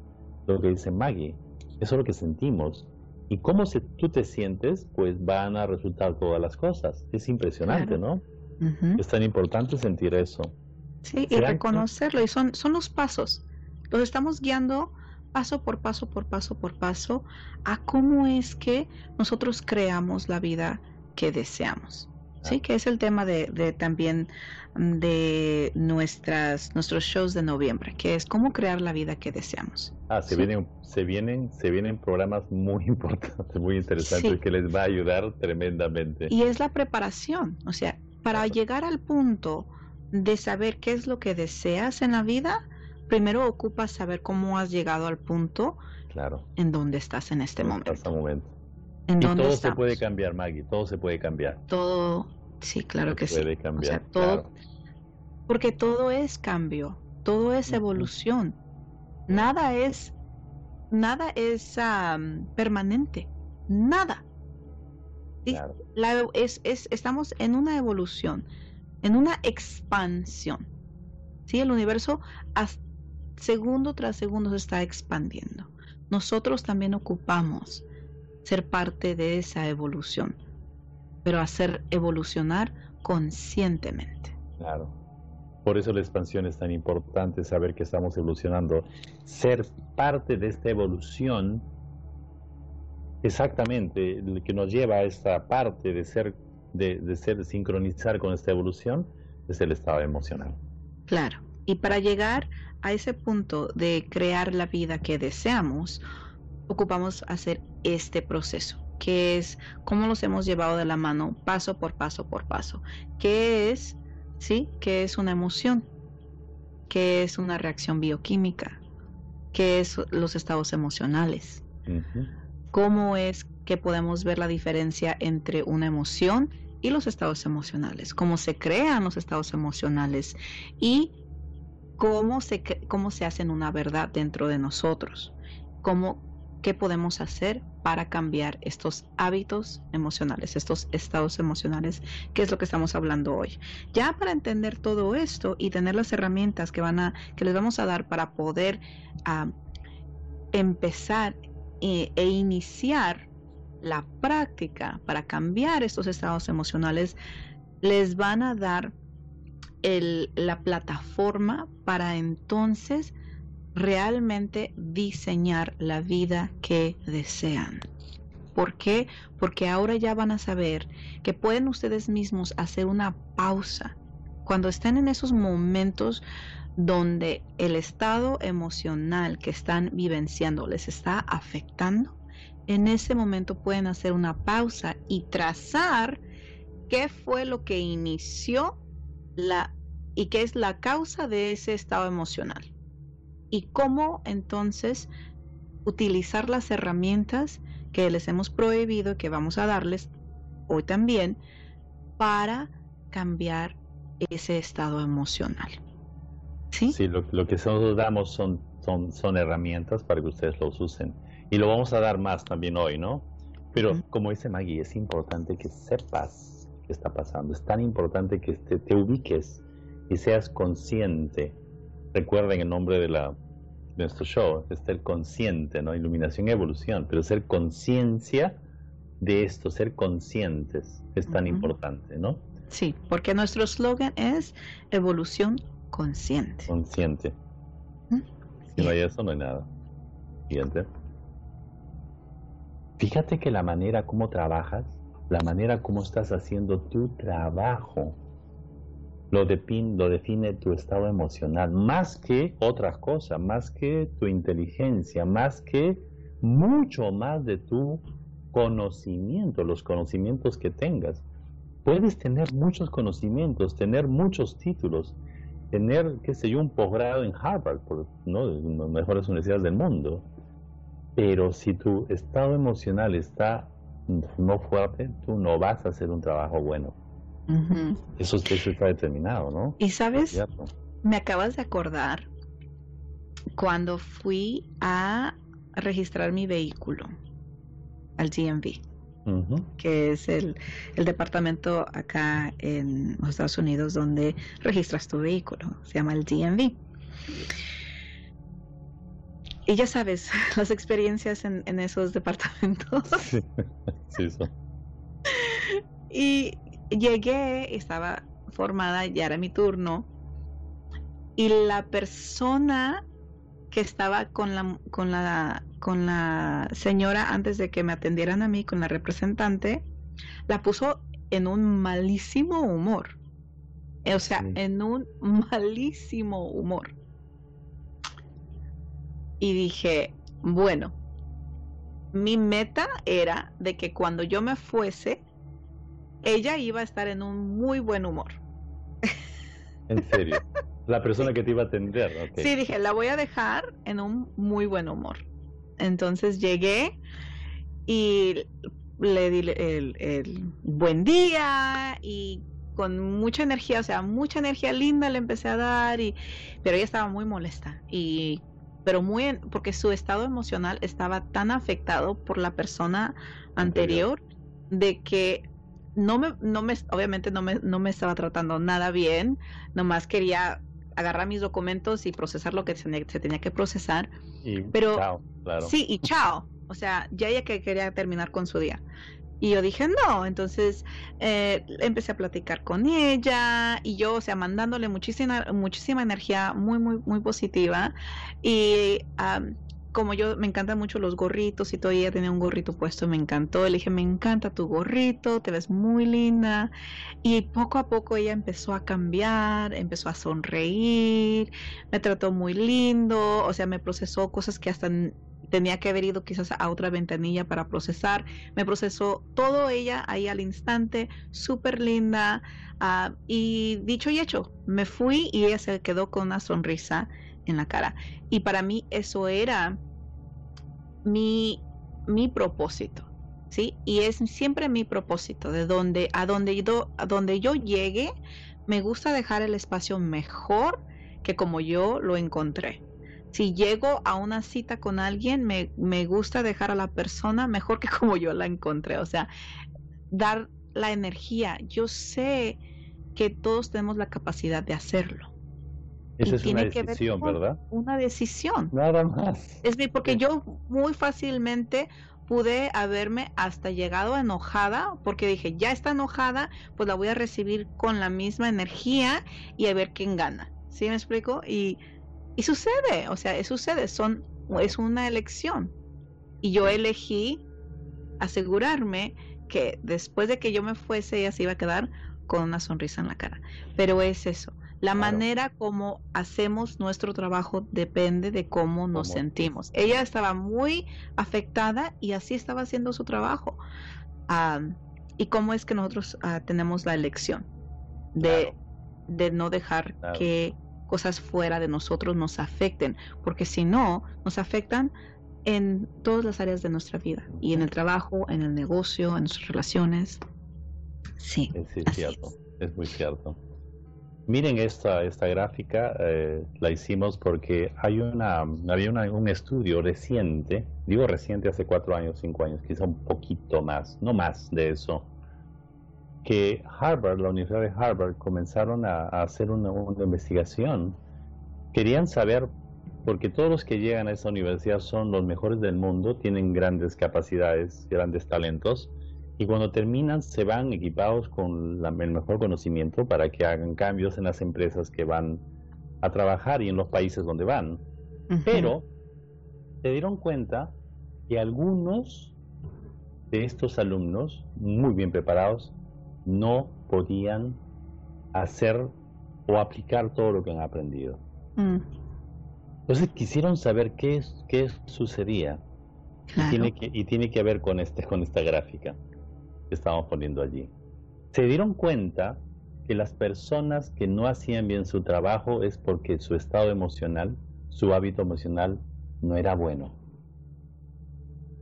lo que dice Maggie. Eso es lo que sentimos. Y cómo se, tú te sientes, pues van a resultar todas las cosas. Es impresionante, ¿no? Es tan importante sentir eso. Sí, y reconocerlo. Y son, son los pasos. Los estamos guiando paso por paso, por paso, por paso, a cómo es que nosotros creamos la vida que deseamos. Sí, que es el tema de, de, también de nuestras nuestros shows de noviembre, que es cómo crear la vida que deseamos. Ah, se vienen se vienen se vienen programas muy [laughs] importantes, muy interesantes que les va a ayudar tremendamente. Y es la preparación, o sea, para llegar al punto de saber qué es lo que deseas en la vida, primero ocupas saber cómo has llegado al punto claro. en donde estás en este momento. momento. ¿En y todo se puede cambiar, Maggie, todo se puede cambiar. Todo, sí, claro que sí. Puede cambiar. todo, Porque todo es cambio, todo es evolución. Nada es, nada es permanente, nada. La, es, es, estamos en una evolución, en una expansión. ¿sí? El universo segundo tras segundo se está expandiendo. Nosotros también ocupamos ser parte de esa evolución, pero hacer evolucionar conscientemente. Claro. Por eso la expansión es tan importante, saber que estamos evolucionando. Ser parte de esta evolución, exactamente, lo que nos lleva a esta parte de ser, de, de ser, sincronizar con esta evolución, es el estado emocional. Claro. Y para llegar a ese punto de crear la vida que deseamos, ocupamos hacer este proceso, que es cómo los hemos llevado de la mano paso por paso por paso. ¿Qué es? ¿Sí? ¿Qué es una emoción? ¿Qué es una reacción bioquímica? ¿Qué es los estados emocionales? ¿Cómo es que podemos ver la diferencia entre una emoción y los estados emocionales? ¿Cómo se crean los estados emocionales? Y cómo se, cómo se hacen una verdad dentro de nosotros, cómo, qué podemos hacer para cambiar estos hábitos emocionales, estos estados emocionales, que es lo que estamos hablando hoy. Ya para entender todo esto y tener las herramientas que van a, que les vamos a dar para poder ah, empezar e, e iniciar la práctica para cambiar estos estados emocionales, les van a dar la plataforma para entonces realmente diseñar la vida que desean. ¿Por qué? Porque ahora ya van a saber que pueden ustedes mismos hacer una pausa cuando estén en esos momentos donde el estado emocional que están vivenciando les está afectando. En ese momento pueden hacer una pausa y trazar qué fue lo que inició la, y qué es la causa de ese estado emocional. Y cómo entonces utilizar las herramientas que les hemos prohibido, que vamos a darles hoy también, para cambiar ese estado emocional. Sí, sí lo, que nosotros damos son, son, son herramientas para que ustedes los usen. Y lo vamos a dar más también hoy, ¿no? Pero como dice Maggie, es importante que sepas qué está pasando. Es tan importante que te, te ubiques y seas consciente. Recuerden el nombre de, la, nuestro show, es el consciente, ¿no? Iluminación y evolución, pero ser conciencia de esto, ser conscientes, es tan importante, ¿no? Sí, porque nuestro slogan es evolución consciente. Consciente. Si no hay eso, no hay nada. Siguiente. Fíjate que la manera como trabajas la manera como estás haciendo tu trabajo lo, lo define tu estado emocional, más que otra cosa, más que tu inteligencia, más que mucho más de tu conocimiento, los conocimientos que tengas. Puedes tener muchos conocimientos, tener muchos títulos, tener, qué sé yo, un posgrado en Harvard, por, ¿no? de las mejores universidades del mundo, pero si tu estado emocional está no fuerte, tú no vas a hacer un trabajo bueno. Eso, está determinado, ¿no? Y sabes, me acabas de acordar cuando fui a registrar mi vehículo al GMV, que es el, el, departamento acá en los Estados Unidos donde registras tu vehículo, se llama el GMV. Y ya sabes, [laughs] las experiencias en, esos departamentos. Sí, [laughs] sí, Y llegué, estaba formada, ya era mi turno. Y la persona que estaba con la, con la, con la señora antes de que me atendieran a mí, con la representante, la puso en un malísimo humor. O sea, en un malísimo humor. Y dije, bueno, mi meta era de que cuando yo me fuese, ella iba a estar en un muy buen humor. En serio. La persona que te iba a atender. Sí, dije, la voy a dejar en un muy buen humor. Entonces llegué y le di el, el, buen día y con mucha energía, o sea, mucha energía linda le empecé a dar, y, pero ella estaba muy molesta y pero muy porque su estado emocional estaba tan afectado por la persona anterior de que no me, no me, obviamente no me, no me estaba tratando nada bien, nomás quería agarrar mis documentos y procesar lo que se, tenía que procesar. pero claro. sí, y chao. O sea, ya ella que quería terminar con su día. Y yo dije, no, entonces eh, empecé a platicar con ella y yo, o sea, mandándole muchísima, muchísima energía muy, muy, muy positiva. Y como yo me encantan mucho los gorritos y todo, ella tenía un gorrito puesto, me encantó. Le dije, me encanta tu gorrito, te ves muy linda. Y poco a poco ella empezó a cambiar, empezó a sonreír, me trató muy lindo, o sea, me procesó cosas que hasta tenía que haber ido quizás a otra ventanilla para procesar. Me procesó todo ella ahí al instante, súper linda. Ah, y dicho y hecho, me fui y ella se quedó con una sonrisa en la cara. Y para mí eso era mi, mi propósito. ¿Sí? Y es siempre mi propósito, de donde, a donde yo, a donde yo llegue, me gusta dejar el espacio mejor que como yo lo encontré si llego a una cita con alguien, me, me, gusta dejar a la persona mejor que como yo la encontré. O sea, dar la energía. Yo sé que todos tenemos la capacidad de hacerlo. Esa es una decisión, ¿verdad? Una decisión. Nada más. Es porque yo muy fácilmente pude haberme hasta llegado enojada porque dije, ya está enojada, pues la voy a recibir con la misma energía y a ver quién gana. ¿Sí me explico? Y y sucede, o sea, sucede, son, es una elección. Y yo elegí asegurarme que después de que yo me fuese, ella se iba a quedar con una sonrisa en la cara. Pero es eso. La manera como hacemos nuestro trabajo depende de cómo nos sentimos. Ella estaba muy afectada y así estaba haciendo su trabajo. y cómo es que nosotros ah, tenemos la elección de, de no dejar que cosas fuera de nosotros nos afecten, porque si no, nos afectan en todas las áreas de nuestra vida, y en el trabajo, en el negocio, en nuestras relaciones. Sí, es, cierto, es. muy cierto. Miren esta, esta gráfica, eh, la hicimos porque hay una, había un estudio reciente, digo reciente hace cuatro años, cinco años, quizá un poquito más, no más de eso, que Harvard, la Universidad de Harvard, comenzaron a, hacer una, investigación. Querían saber, porque todos los que llegan a esa universidad son los mejores del mundo, tienen grandes capacidades, grandes talentos, y cuando terminan se van equipados con el mejor conocimiento para que hagan cambios en las empresas que van a trabajar y en los países donde van. Pero se dieron cuenta que algunos de estos alumnos, muy bien preparados, no podían hacer o aplicar todo lo que han aprendido. Mm. Entonces quisieron saber qué, qué sucedía. Y, tiene que, y tiene que ver con, este, con esta gráfica que poniendo allí. Se dieron cuenta que las personas que no hacían bien su trabajo es porque su estado emocional, su hábito emocional no era bueno.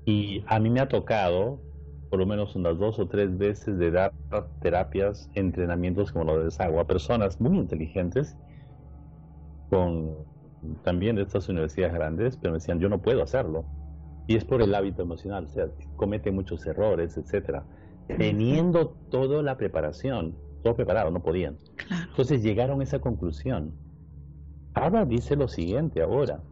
Y a mí me ha tocado por lo menos unas dos o tres veces de dar terapias, entrenamientos como lo de desagua a personas muy inteligentes, con también de estas universidades grandes, pero me decían, yo no puedo hacerlo. Y es por el hábito emocional, o sea, comete muchos errores, etcétera. Teniendo toda la preparación, todo preparado, no podían. Entonces llegaron a esa conclusión. Ahora dice lo siguiente ahora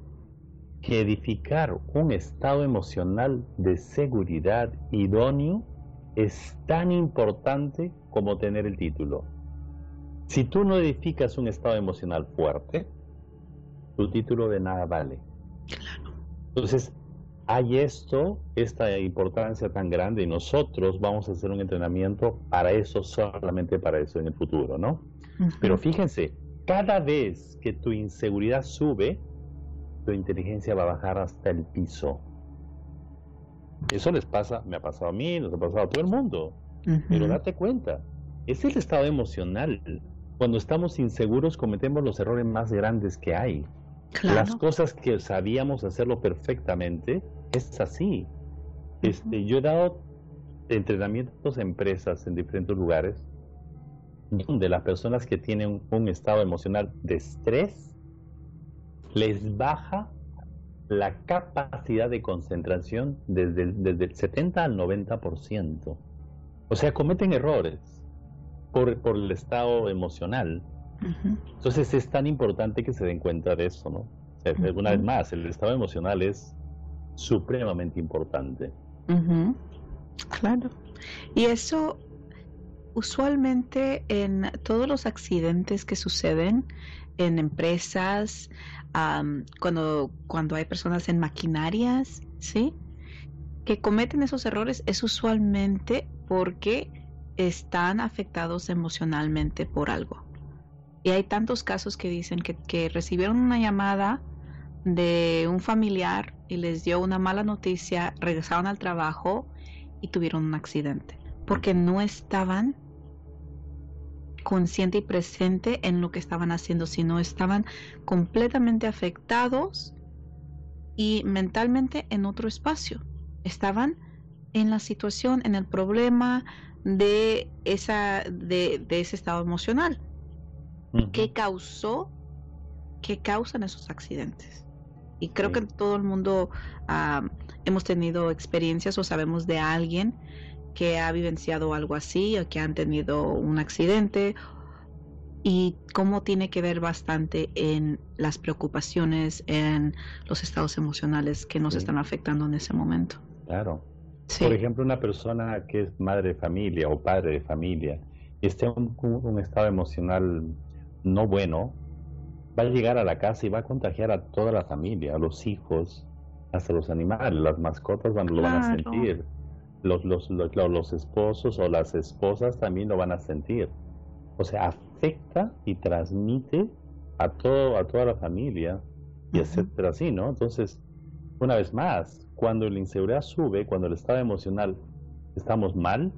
que edificar un estado emocional de seguridad idóneo es tan importante como tener el título. Si tú no edificas un estado emocional fuerte, tu título de nada vale. Claro. Entonces, hay esto, esta importancia tan grande y nosotros vamos a hacer un entrenamiento para eso, solamente para eso en el futuro, ¿no? Pero fíjense, cada vez que tu inseguridad sube, tu inteligencia va a bajar hasta el piso. Eso les pasa, me ha pasado a mí, nos ha pasado a todo el mundo. Pero date cuenta, es el estado emocional. Cuando estamos inseguros cometemos los errores más grandes que hay. Las cosas que sabíamos hacerlo perfectamente, es así. Este, yo he dado entrenamientos a empresas en diferentes lugares donde las personas que tienen un estado emocional de estrés les baja la capacidad de concentración desde el, desde el 70 al 90%. O sea, cometen errores por, por el estado emocional. Entonces es tan importante que se den cuenta de eso, ¿no? Una vez más, el estado emocional es supremamente importante. Claro. Y eso usualmente en todos los accidentes que suceden en empresas, cuando, cuando hay personas en maquinarias, ¿sí? Que cometen esos errores es usualmente porque están afectados emocionalmente por algo. Y hay tantos casos que dicen que, que recibieron una llamada de un familiar y les dio una mala noticia, regresaron al trabajo y tuvieron un accidente, porque no estaban consciente y presente en lo que estaban haciendo, sino estaban completamente afectados y mentalmente en otro espacio. Estaban en la situación, en el problema de, esa, de, ese estado emocional. que causó? ¿Qué causan esos accidentes? Y creo que todo el mundo ah, hemos tenido experiencias o sabemos de alguien que ha vivenciado algo así o que han tenido un accidente y cómo tiene que ver bastante en las preocupaciones, en los estados emocionales que nos están afectando en ese momento. Claro. Por ejemplo, una persona que es madre de familia o padre de familia y esté en un estado emocional no bueno, va a llegar a la casa y va a contagiar a toda la familia, a los hijos, hasta los animales, las mascotas van, lo van a sentir, los, los, los, esposos o las esposas también lo van a sentir. O sea, afecta y transmite a, todo, a toda la familia y etcétera así, ¿no? Entonces, una vez más, cuando la inseguridad sube, cuando el estado emocional estamos mal,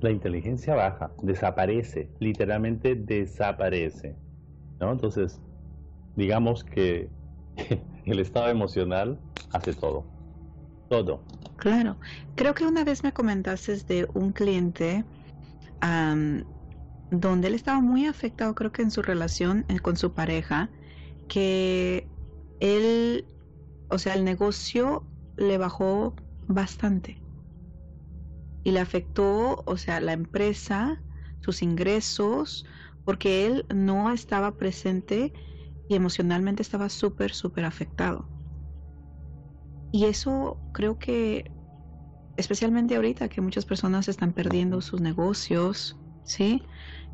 la inteligencia baja, desaparece, literalmente desaparece, ¿no? Entonces, digamos que [laughs] el estado emocional hace todo. Todo. Claro. Creo que una vez me comentaste de un cliente donde él estaba muy afectado, creo que en su relación eh, con su pareja, que él, o sea, el negocio le bajó bastante y le afectó, o sea, la empresa, sus ingresos, porque él no estaba presente y emocionalmente estaba súper, súper afectado. Y eso creo que, especialmente ahorita que muchas personas están perdiendo sus negocios, ¿sí?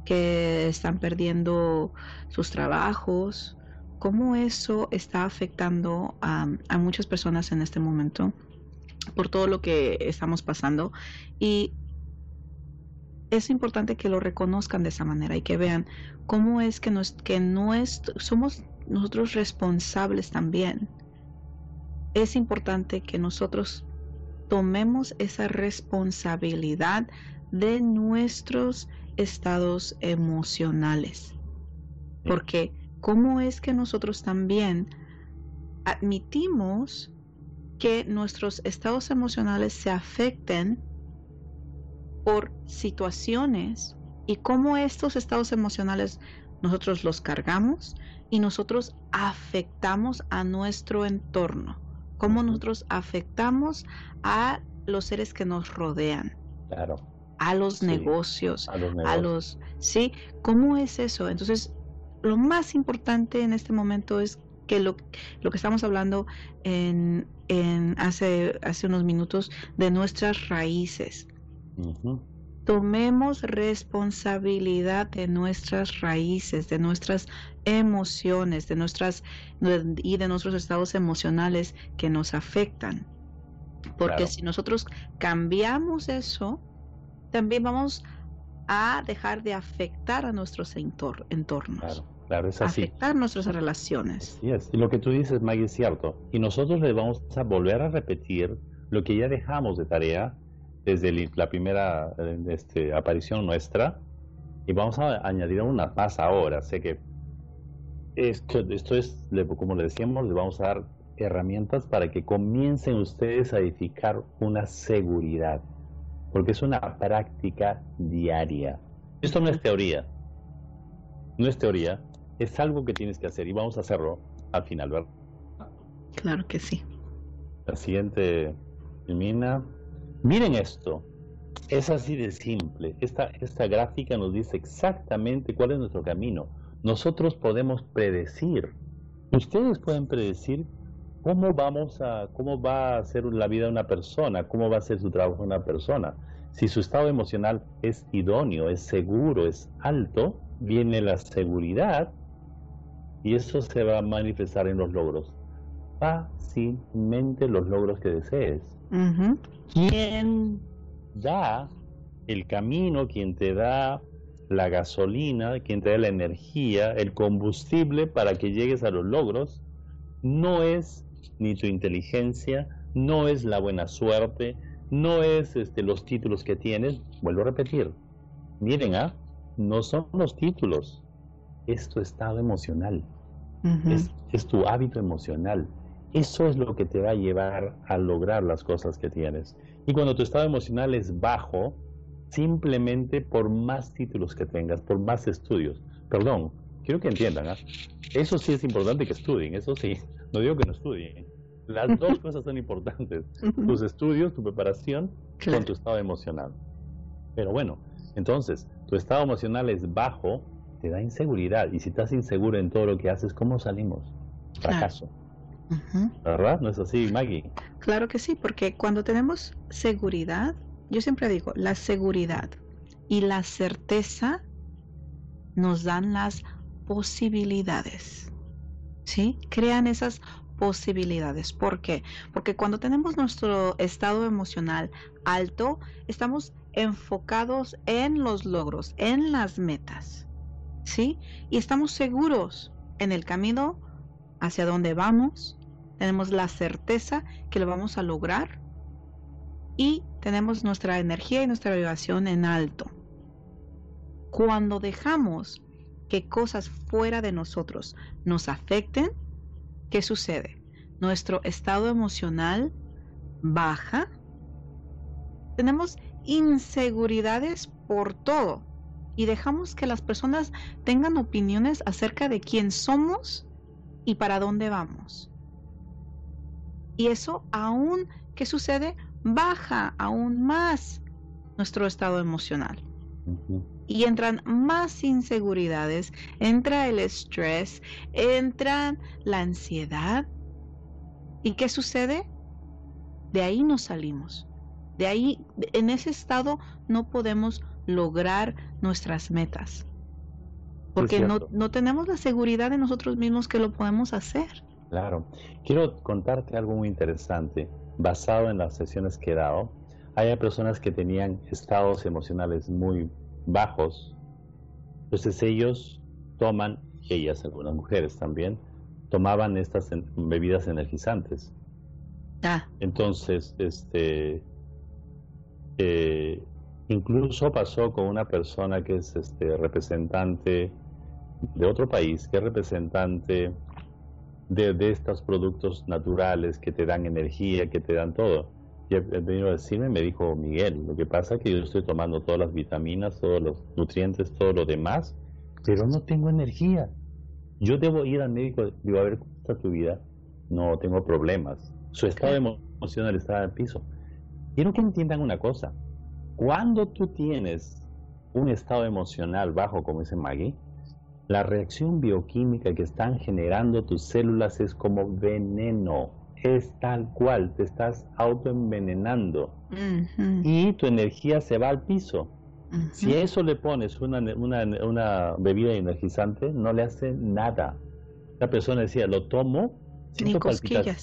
Que están perdiendo sus trabajos, cómo eso está afectando a, a muchas personas en este momento por todo lo que estamos pasando. Y es importante que lo reconozcan de esa manera y que vean cómo es que, nos, que no somos nosotros responsables también. Es importante que nosotros tomemos esa responsabilidad de nuestros estados emocionales. Porque ¿cómo es que nosotros también admitimos que nuestros estados emocionales se afecten por situaciones y cómo estos estados emocionales nosotros los cargamos y nosotros afectamos a nuestro entorno, cómo nosotros afectamos a los seres que nos rodean. Claro. A los, negocios, a los a los, sí, ¿cómo es eso? Entonces, lo más importante en este momento es que lo, lo que estamos hablando en, en hace, hace unos minutos de nuestras raíces tomemos responsabilidad de nuestras raíces, de nuestras emociones, de nuestras y de nuestros estados emocionales que nos afectan. Porque si nosotros cambiamos eso, también vamos a dejar de afectar a nuestros entornos. Claro, claro, es así. Afectar nuestras relaciones. Sí, es. Y lo que tú dices, Maggie, es cierto. Y nosotros le vamos a volver a repetir lo que ya dejamos de tarea desde la primera este, aparición nuestra. Y vamos a añadir una más ahora. Sé que esto, esto es, como le decíamos, le vamos a dar herramientas para que comiencen ustedes a edificar una seguridad porque es una práctica diaria. Esto no es teoría, no es teoría, es algo que tienes que hacer y vamos a hacerlo al final, ¿verdad? Claro que sí. La siguiente, Mina. Miren esto, es así de simple. Esta, esta gráfica nos dice exactamente cuál es nuestro camino. Nosotros podemos predecir. Ustedes pueden predecir ¿Cómo vamos a, cómo va a ser la vida de una persona? ¿Cómo va a ser su trabajo de una persona? Si su estado emocional es idóneo, es seguro, es alto, viene la seguridad y eso se va a manifestar en los logros. Fácilmente los logros que desees. ¿Quién da el camino, quien te da la gasolina, quien te da la energía, el combustible para que llegues a los logros? No es ni tu inteligencia, no es la buena suerte, no es este, los títulos que tienes. Vuelvo a repetir, miren, ¿ah? no son los títulos, es tu estado emocional, es, es tu hábito emocional. Eso es lo que te va a llevar a lograr las cosas que tienes. Y cuando tu estado emocional es bajo, simplemente por más títulos que tengas, por más estudios, perdón, quiero que entiendan, ¿ah? eso sí es importante que estudien, eso sí, no digo que no estudien. Las dos cosas son importantes. Tus estudios, tu preparación con tu estado emocional. Pero bueno, entonces, tu estado emocional es bajo, te da inseguridad. Y si estás inseguro en todo lo que haces, ¿cómo salimos? Fracaso. ¿Verdad? ¿No es así, Maggie? Claro que sí, porque cuando tenemos seguridad, yo siempre digo, la seguridad y la certeza nos dan las posibilidades. ¿sí? Crean esas posibilidades. ¿Por qué? Porque cuando tenemos nuestro estado emocional alto, estamos enfocados en los logros, en las metas, ¿sí? Y estamos seguros en el camino hacia donde vamos, tenemos la certeza que lo vamos a lograr y tenemos nuestra energía y nuestra vibración en alto. Cuando dejamos que cosas fuera de nosotros nos afecten, ¿qué sucede? Nuestro estado emocional baja. Tenemos inseguridades por todo y dejamos que las personas tengan opiniones acerca de quién somos y para dónde vamos. Y eso aún, ¿qué sucede? Baja aún más nuestro estado emocional y entran más inseguridades, entra el estrés, entra la ansiedad. ¿Y qué sucede? De ahí no salimos. De ahí, en ese estado, no podemos lograr nuestras metas. Porque no, no tenemos la seguridad de nosotros mismos que lo podemos hacer. Claro. Quiero contarte algo muy interesante. Basado en las sesiones que he dado, hay personas que tenían estados emocionales muy bajos, entonces ellos toman, ellas, algunas mujeres también, tomaban estas bebidas energizantes. Ah. Entonces, este, eh, incluso pasó con una persona que es este representante de otro país, que es representante de, de estos productos naturales que te dan energía, que te dan todo. Y vino a decirme, me dijo Miguel, lo que pasa es que yo estoy tomando todas las vitaminas, todos los nutrientes, todo lo demás, pero no tengo energía. Yo debo ir al médico, digo, a ver cómo está tu vida. No tengo problemas. Su estado emocional está al piso. Quiero que entiendan una cosa. Cuando tú tienes un estado emocional bajo, como dice Maggie, la reacción bioquímica que están generando tus células es como veneno es tal cual, te estás autoenvenenando y tu energía se va al piso. Si a eso le pones una, una, una, bebida energizante, no le hace nada. La persona decía, lo tomo, siento, palpitación,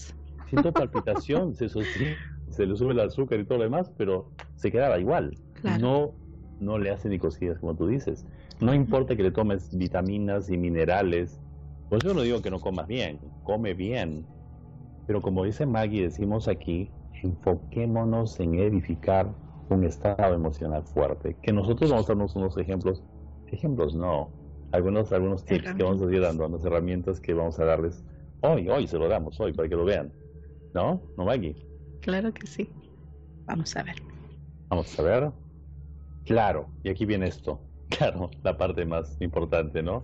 siento [laughs] palpitación, se, se le sube el azúcar y todo lo demás, pero se quedaba igual. No, no le hace ni cosquillas, como tú dices. No importa que le tomes vitaminas y minerales. Pues yo no digo que no comas bien, come bien. Pero como dice Maggie, decimos aquí, enfoquémonos en edificar un estado emocional fuerte. Que nosotros vamos a darnos unos ejemplos, ejemplos no, algunos, algunos tips que vamos a ir dando, unas herramientas que vamos a darles hoy, hoy se lo damos, hoy, para que lo vean. ¿No? ¿No, Maggie? Claro que sí. Vamos a ver. Vamos a ver. Claro, y aquí viene esto. Claro, la parte más importante, ¿no?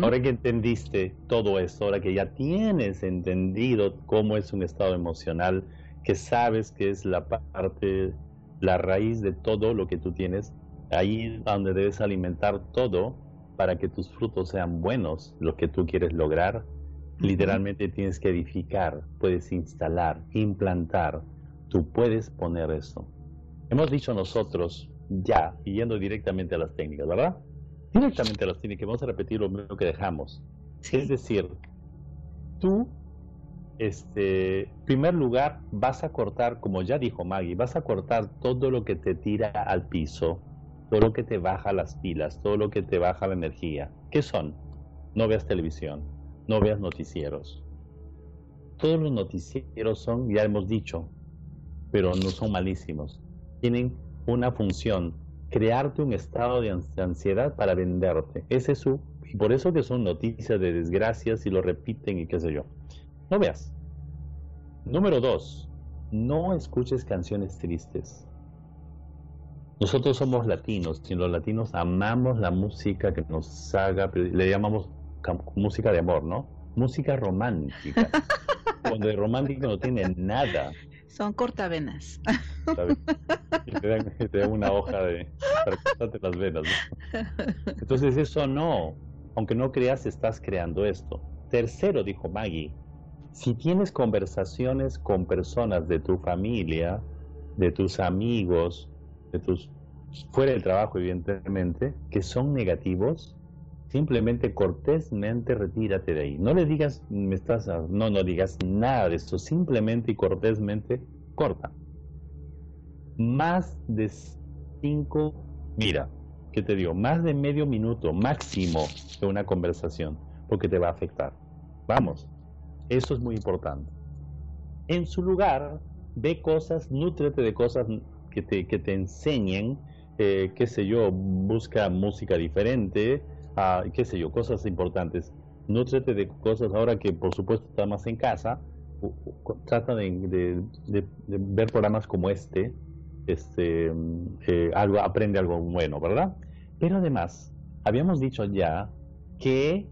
Ahora que entendiste todo esto, ahora que ya tienes entendido cómo es un estado emocional, que sabes que es la parte la raíz de todo lo que tú tienes, ahí donde debes alimentar todo para que tus frutos sean buenos, lo que tú quieres lograr. Literalmente tienes que edificar, puedes instalar, implantar, tú puedes poner eso. Hemos dicho nosotros ya, yendo directamente a las técnicas, ¿verdad? Directamente a las técnicas, vamos a repetir lo mismo que dejamos. Es decir, tú este, primer lugar, vas a cortar, como ya dijo Maggie, vas a cortar todo lo que te tira al piso, todo lo que te baja las pilas, todo lo que te baja la energía. ¿Qué son? No veas televisión, no veas noticieros. Todos los noticieros son, ya hemos dicho, pero no son malísimos. Tienen una función, crearte un estado de ansiedad para venderte. Ese es su, y por eso que son noticias de desgracias y lo repiten y qué sé yo. No veas. Número dos, no escuches canciones tristes. Nosotros somos latinos y los latinos amamos la música que nos haga, le llamamos música de amor, ¿no? Música romántica. [laughs] Cuando de romántico no tiene nada. Son cortavenas. te dan, una hoja de para cortarte las venas. Entonces eso no, aunque no creas, estás creando esto. Tercero, dijo Maggie, si tienes conversaciones con personas de tu familia, de tus amigos, de tus fuera del trabajo evidentemente, que son negativos, simplemente cortésmente retírate de ahí. No le digas, me estás, no, no digas nada de esto, simplemente y cortésmente corta. Más de cinco, mira, ¿qué te digo? Más de medio minuto máximo de una conversación, porque te va a afectar. Vamos, eso es muy importante. En su lugar, ve cosas, nutrete de cosas que te, que te enseñen, eh, qué sé yo, busca música diferente, ah, qué sé yo, cosas importantes. Nutrete de cosas ahora que por supuesto está más en casa, trata de, ver programas como este, este eh, algo, aprende algo bueno, ¿verdad? Pero además, habíamos dicho ya que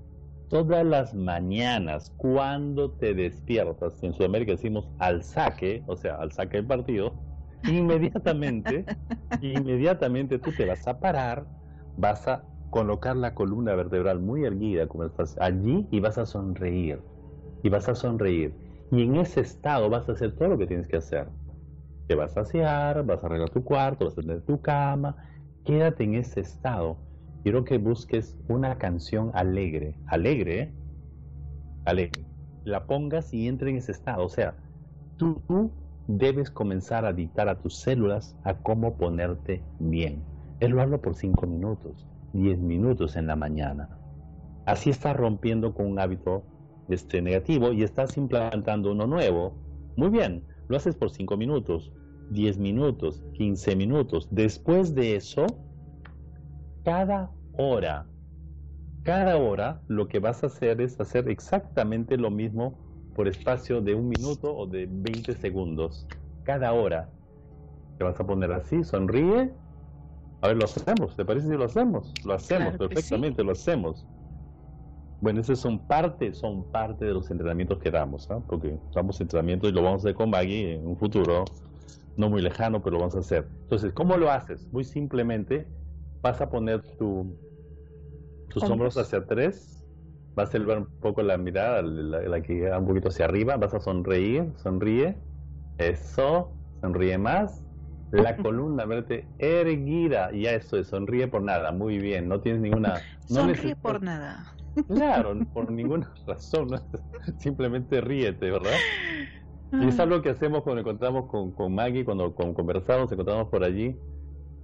todas las mañanas cuando te despiertas, en Sudamérica decimos al saque, o sea, al saque del partido, inmediatamente, [laughs] inmediatamente tú te vas a parar, vas a colocar la columna vertebral muy erguida como estás allí y vas a sonreír, y vas a sonreír. Y en ese estado vas a hacer todo lo que tienes que hacer. Te vas a asear, vas a arreglar tu cuarto, vas a tener tu cama, quédate en ese estado quiero que busques una canción alegre, alegre, alegre, la pongas y entre en ese estado. O sea, tú, debes comenzar a dictar a tus células a cómo ponerte bien. Es lo hablo por cinco minutos, diez minutos en la mañana. Así estás rompiendo con un hábito este, negativo y estás implantando uno nuevo. Muy bien, lo haces por cinco minutos, diez minutos, quince minutos. Después de eso, cada hora, cada hora lo que vas a hacer es hacer exactamente lo mismo por espacio de un minuto o de 20 segundos. Cada hora. Te vas a poner así, sonríe. A ver, lo hacemos. ¿Te parece si lo hacemos? Lo hacemos perfectamente, lo hacemos. Bueno, esos son parte, son parte de los entrenamientos que damos, ¿ah? porque damos entrenamientos y lo vamos a hacer con Maggie en un futuro no muy lejano, pero lo vamos a hacer. Entonces, ¿cómo lo haces? Muy simplemente vas a poner tu, tus hombros hacia atrás, vas a elevar un poco la mirada, la, que queda un poquito hacia arriba, vas a sonreír, sonríe, eso, sonríe más, la columna verte erguida. Y ya eso es, sonríe por nada. Muy bien, no tienes ninguna... No [laughs] sonríe por nada. Claro, [laughs] por ninguna razón. [laughs] Simplemente ríete, ¿verdad? Y es algo que hacemos cuando encontramos con, con Maggie, cuando conversamos, encontramos por allí.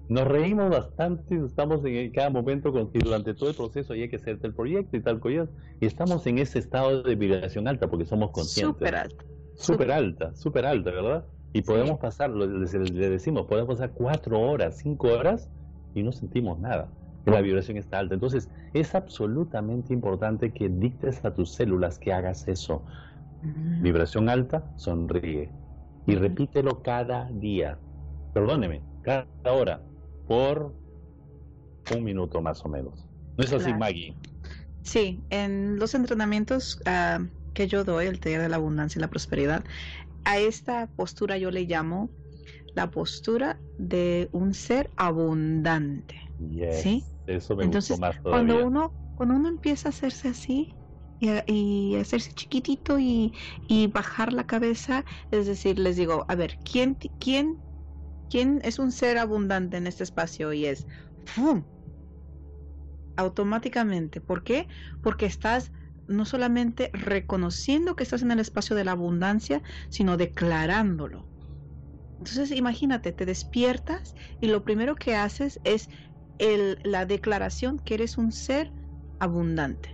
Nos reímos bastante, estamos en cada momento con, y durante todo el proceso hay que hacer el proyecto y tal cosa. Y estamos en ese estado de vibración alta porque somos conscientes. Súper alta. Súper alta, súper alta, ¿verdad? Y podemos pasar, le, decimos, podemos pasar cuatro horas, cinco horas y no sentimos nada. La vibración está alta. Entonces, es absolutamente importante que dictes a tus células que hagas eso. Vibración alta, sonríe. Y repítelo cada día. Perdóneme, cada hora. Por un minuto más o menos. ¿No es así, Maggie? Sí, en los entrenamientos ah, que yo doy, el taller de la abundancia y la prosperidad, a esta postura yo le llamo la postura de un ser abundante. ¿Sí? Eso me Entonces, más Cuando uno, cuando uno empieza a hacerse así y, hacerse chiquitito y, bajar la cabeza, es decir, les digo, a ver, ¿quién, quién, quién es un ser abundante en este espacio? Y es ¡fum! automáticamente. ¿Por qué? Porque estás no solamente reconociendo que estás en el espacio de la abundancia, sino declarándolo. Entonces imagínate, te despiertas y lo primero que haces es el, la declaración que eres un ser abundante.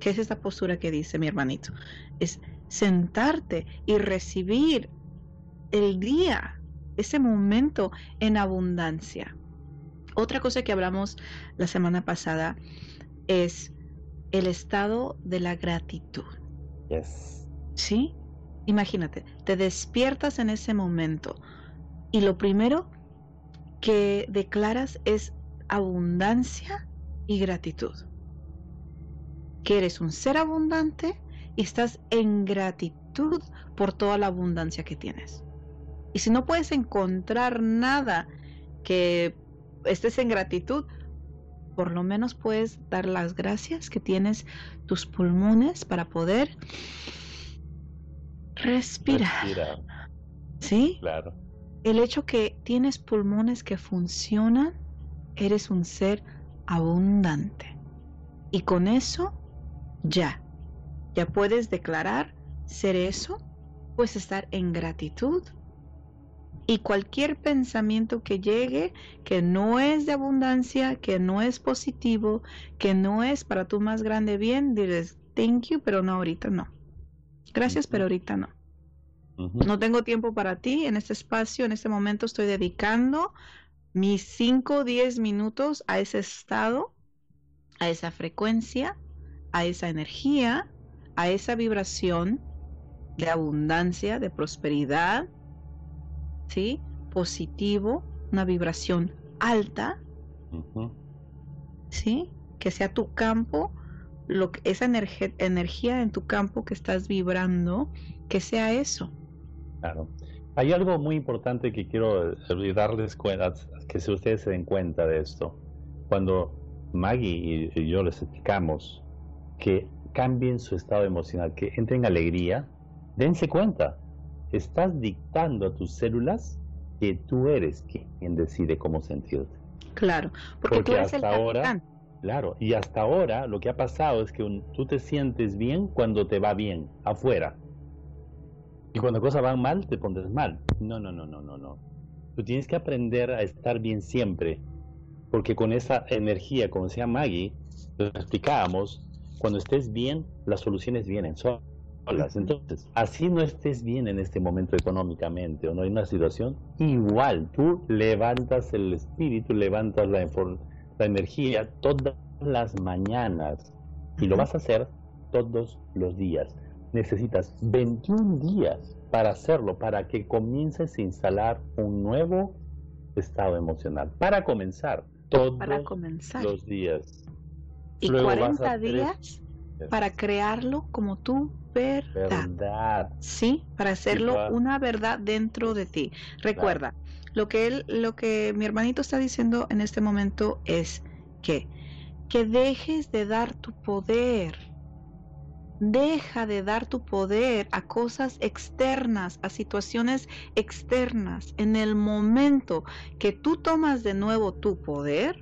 ¿Qué es esta postura que dice mi hermanito? Es sentarte y recibir el día, ese momento en abundancia. Otra cosa que hablamos la semana pasada es el estado de la gratitud. Yes. ¿Sí? Imagínate, te despiertas en ese momento y lo primero que declaras es abundancia y gratitud. Que eres un ser abundante y estás en gratitud por toda la abundancia que tienes. Y si no puedes encontrar nada que estés en gratitud, por lo menos puedes dar las gracias que tienes tus pulmones para poder respirar. ¿Sí? Claro. El hecho que tienes pulmones que funcionan, eres un ser abundante. Y con eso, ya, ya puedes declarar ser eso, pues estar en gratitud y cualquier pensamiento que llegue que no es de abundancia, que no es positivo, que no es para tu más grande bien, diles thank you, pero no ahorita no. Gracias, pero ahorita no. No tengo tiempo para ti en este espacio, en este momento estoy dedicando mis 5 o 10 minutos a ese estado, a esa frecuencia, a esa energía, a esa vibración de abundancia, de prosperidad, ¿sí? Positivo, una vibración alta, ¿sí? Que sea tu campo, lo que, esa energía en tu campo que estás vibrando, que sea eso. Claro. Hay algo muy importante que quiero eh, darles cuenta, que si ustedes se den cuenta de esto. Cuando Maggie y yo les explicamos que cambien su estado emocional, que entren en alegría, dense cuenta estás dictando a tus células que tú eres quien decide cómo sentirte. Claro, porque, tú eres hasta ahora, claro, y hasta ahora lo que ha pasado es que tú te sientes bien cuando te va bien afuera. Y cuando cosas van mal, te pones mal. No, no, no, no, no, no. Tú tienes que aprender a estar bien siempre, porque con esa energía, como decía Maggie, lo explicábamos, cuando estés bien, las soluciones vienen. Entonces, así no estés bien en este momento económicamente o no hay una situación, igual tú levantas el espíritu, levantas la, la energía todas las mañanas y lo vas a hacer todos los días. Necesitas 21 días para hacerlo, para que comiences a instalar un nuevo estado emocional. Para comenzar, todos los días. Y 40 días para crearlo como tú verdad. Sí, para hacerlo una verdad dentro de ti. Recuerda, lo que él, lo que mi hermanito está diciendo en este momento es que, que dejes de dar tu poder Deja de dar tu poder a cosas externas, a situaciones externas. En el momento que tú tomas de nuevo tu poder,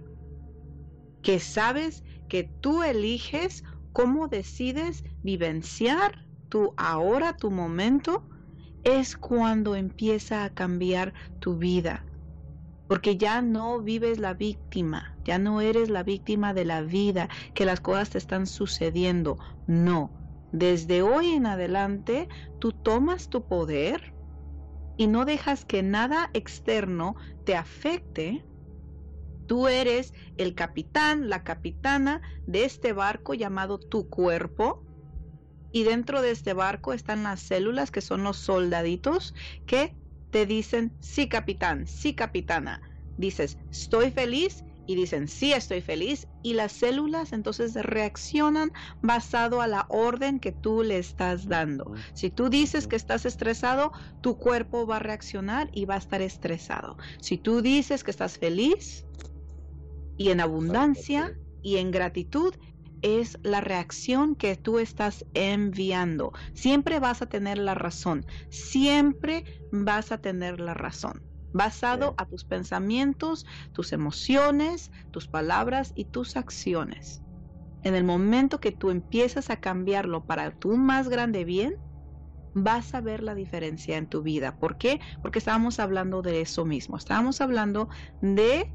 que sabes que tú eliges cómo decides vivenciar tu ahora, tu momento, es cuando empieza a cambiar tu vida. Porque ya no vives la víctima, ya no eres la víctima de la vida, que las cosas te están sucediendo. No, desde hoy en adelante tú tomas tu poder y no dejas que nada externo te afecte. Tú eres el capitán, la capitana de este barco llamado tu cuerpo. Y dentro de este barco están las células que son los soldaditos que te dicen, sí capitán, sí capitana. Dices, estoy feliz y dicen, sí, estoy feliz, y las células entonces reaccionan basado a la orden que tú le estás dando. Si tú dices que estás estresado, tu cuerpo va a reaccionar y va a estar estresado. Si tú dices que estás feliz y en abundancia y en gratitud, es la reacción que tú estás enviando. Siempre vas a tener la razón, siempre vas a tener la razón basado a tus pensamientos, tus emociones, tus palabras y tus acciones. En el momento que tú empiezas a cambiarlo para tu más grande bien, vas a ver la diferencia en tu vida. ¿Por qué? Porque estábamos hablando de eso mismo. Estábamos hablando de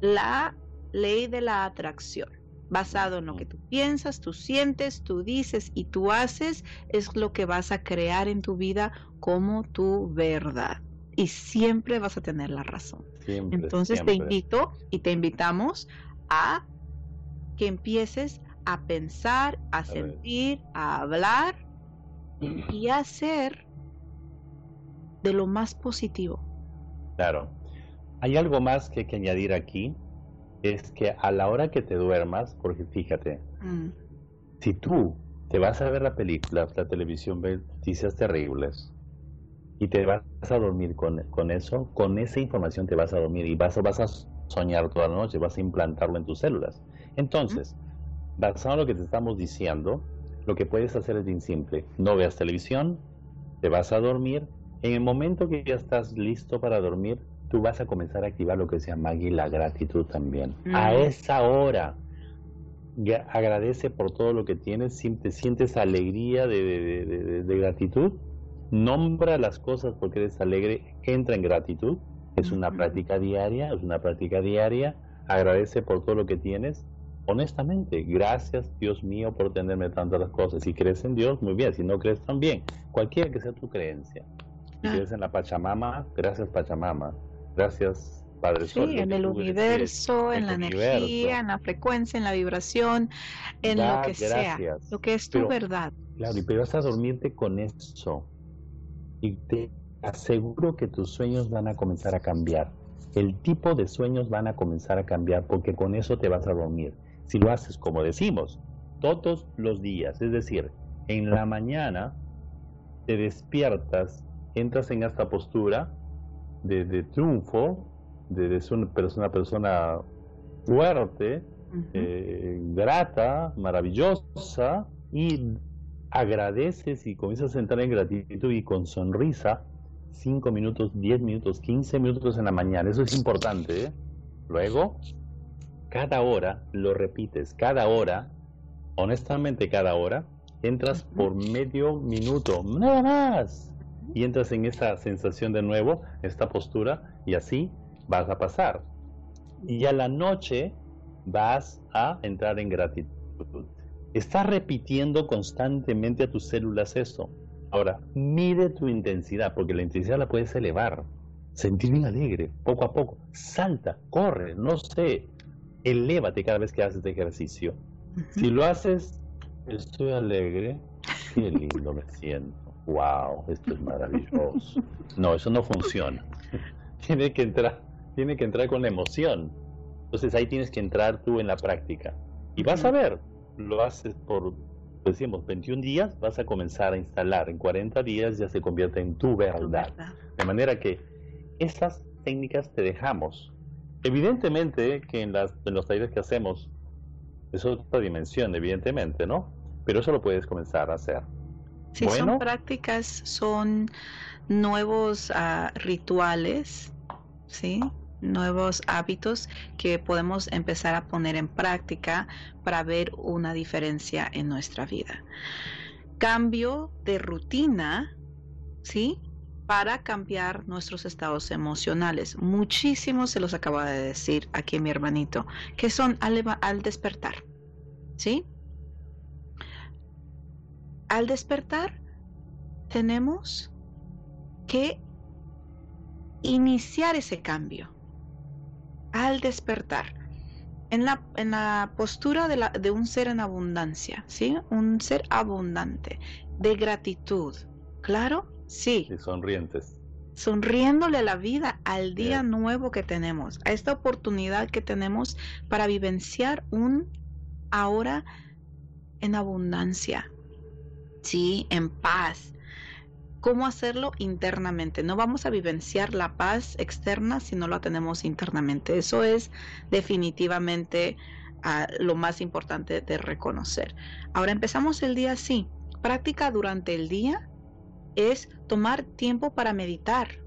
la ley de la atracción. Basado en lo que tú piensas, tú sientes, tú dices y tú haces, es lo que vas a crear en tu vida como tu verdad y siempre vas a tener la razón. Entonces te invito y te invitamos a que empieces a pensar, a, sentir, a hablar y a hacer de lo más positivo. Claro. Hay algo más que hay que añadir aquí, es que a la hora que te duermas, porque fíjate, mm. si tú te vas a ver la película, la televisión, ves noticias terribles, y te vas a dormir con, con, eso, con esa información te vas a dormir y vas, vas a soñar toda la noche, vas a implantarlo en tus células. Entonces, basado en lo que te estamos diciendo, lo que puedes hacer es bien simple. No veas televisión, te vas a dormir. En el momento que ya estás listo para dormir, tú vas a comenzar a activar lo que se llama la gratitud también. A esa hora, agradece por todo lo que tienes, te sientes alegría de, de gratitud nombra las cosas porque eres alegre, entra en gratitud, es una práctica diaria, es una práctica diaria, agradece por todo lo que tienes, honestamente, gracias Dios mío por tenerme tantas cosas. Si crees en Dios, muy bien, si no crees también, cualquiera que sea tu creencia. Si ah. crees en la Pachamama, gracias Pachamama, gracias Padre Sol. Sí, en el universo, en, la energía, en la frecuencia, en la vibración, en lo que sea, lo que es tu verdad. Claro, y pero vas a dormirte con eso y te aseguro que tus sueños van a comenzar a cambiar. El tipo de sueños van a comenzar a cambiar porque con eso te vas a dormir. Si lo haces como decimos, todos los días, es decir, en la mañana te despiertas, entras en esta postura de, triunfo, de, ser una persona, fuerte, eh, grata, maravillosa y agradeces y comienzas a entrar en gratitud y con sonrisa, 5 minutos, 10 minutos, 15 minutos en la mañana. Eso es importante. ¿eh? Luego, cada hora lo repites, cada hora, honestamente cada hora, entras por medio minuto, nada más. Y entras en esa sensación de nuevo, esta postura, y así vas a pasar. Y a la noche vas a entrar en gratitud. Estás repitiendo constantemente a tus células eso. Ahora, mide tu intensidad, porque la intensidad la puedes elevar. Sentir bien alegre, poco a poco. Salta, corre, no sé. Elévate cada vez que haces este ejercicio. Si lo haces, estoy alegre, qué lindo me siento. Wow, esto es maravilloso. No, eso no funciona. [laughs] tiene que entrar, tiene que entrar con la emoción. Entonces ahí tienes que entrar tú en la práctica. Y vas a ver, lo haces por, decimos, 21 días, vas a comenzar a instalar. En 40 días ya se convierte en tu verdad. De manera que esas técnicas te dejamos. Evidentemente que en, las, en los talleres que hacemos es otra dimensión, evidentemente, ¿no? pero eso lo puedes comenzar a hacer. Sí, son prácticas, son nuevos ah, rituales, ¿sí? nuevos hábitos que podemos empezar a poner en práctica para ver una diferencia en nuestra vida. Cambio de rutina, ¿sí? Para cambiar nuestros estados emocionales. Muchísimos se los acaba de decir aquí mi hermanito, que son al, al despertar, ¿sí? Al despertar tenemos que iniciar ese cambio al despertar. En la, en la postura de, la, de, un ser en abundancia, ¿sí? Un ser abundante, de gratitud. ¿Claro? Sí. Y sonrientes. Sonriéndole la vida al día nuevo que tenemos, a esta oportunidad que tenemos para vivenciar un ahora en abundancia, ¿sí? En paz, cómo hacerlo internamente. No vamos a vivenciar la paz externa si no la tenemos internamente. Eso es definitivamente ah, lo más importante de reconocer. Ahora empezamos el día así. Práctica durante el día es tomar tiempo para meditar.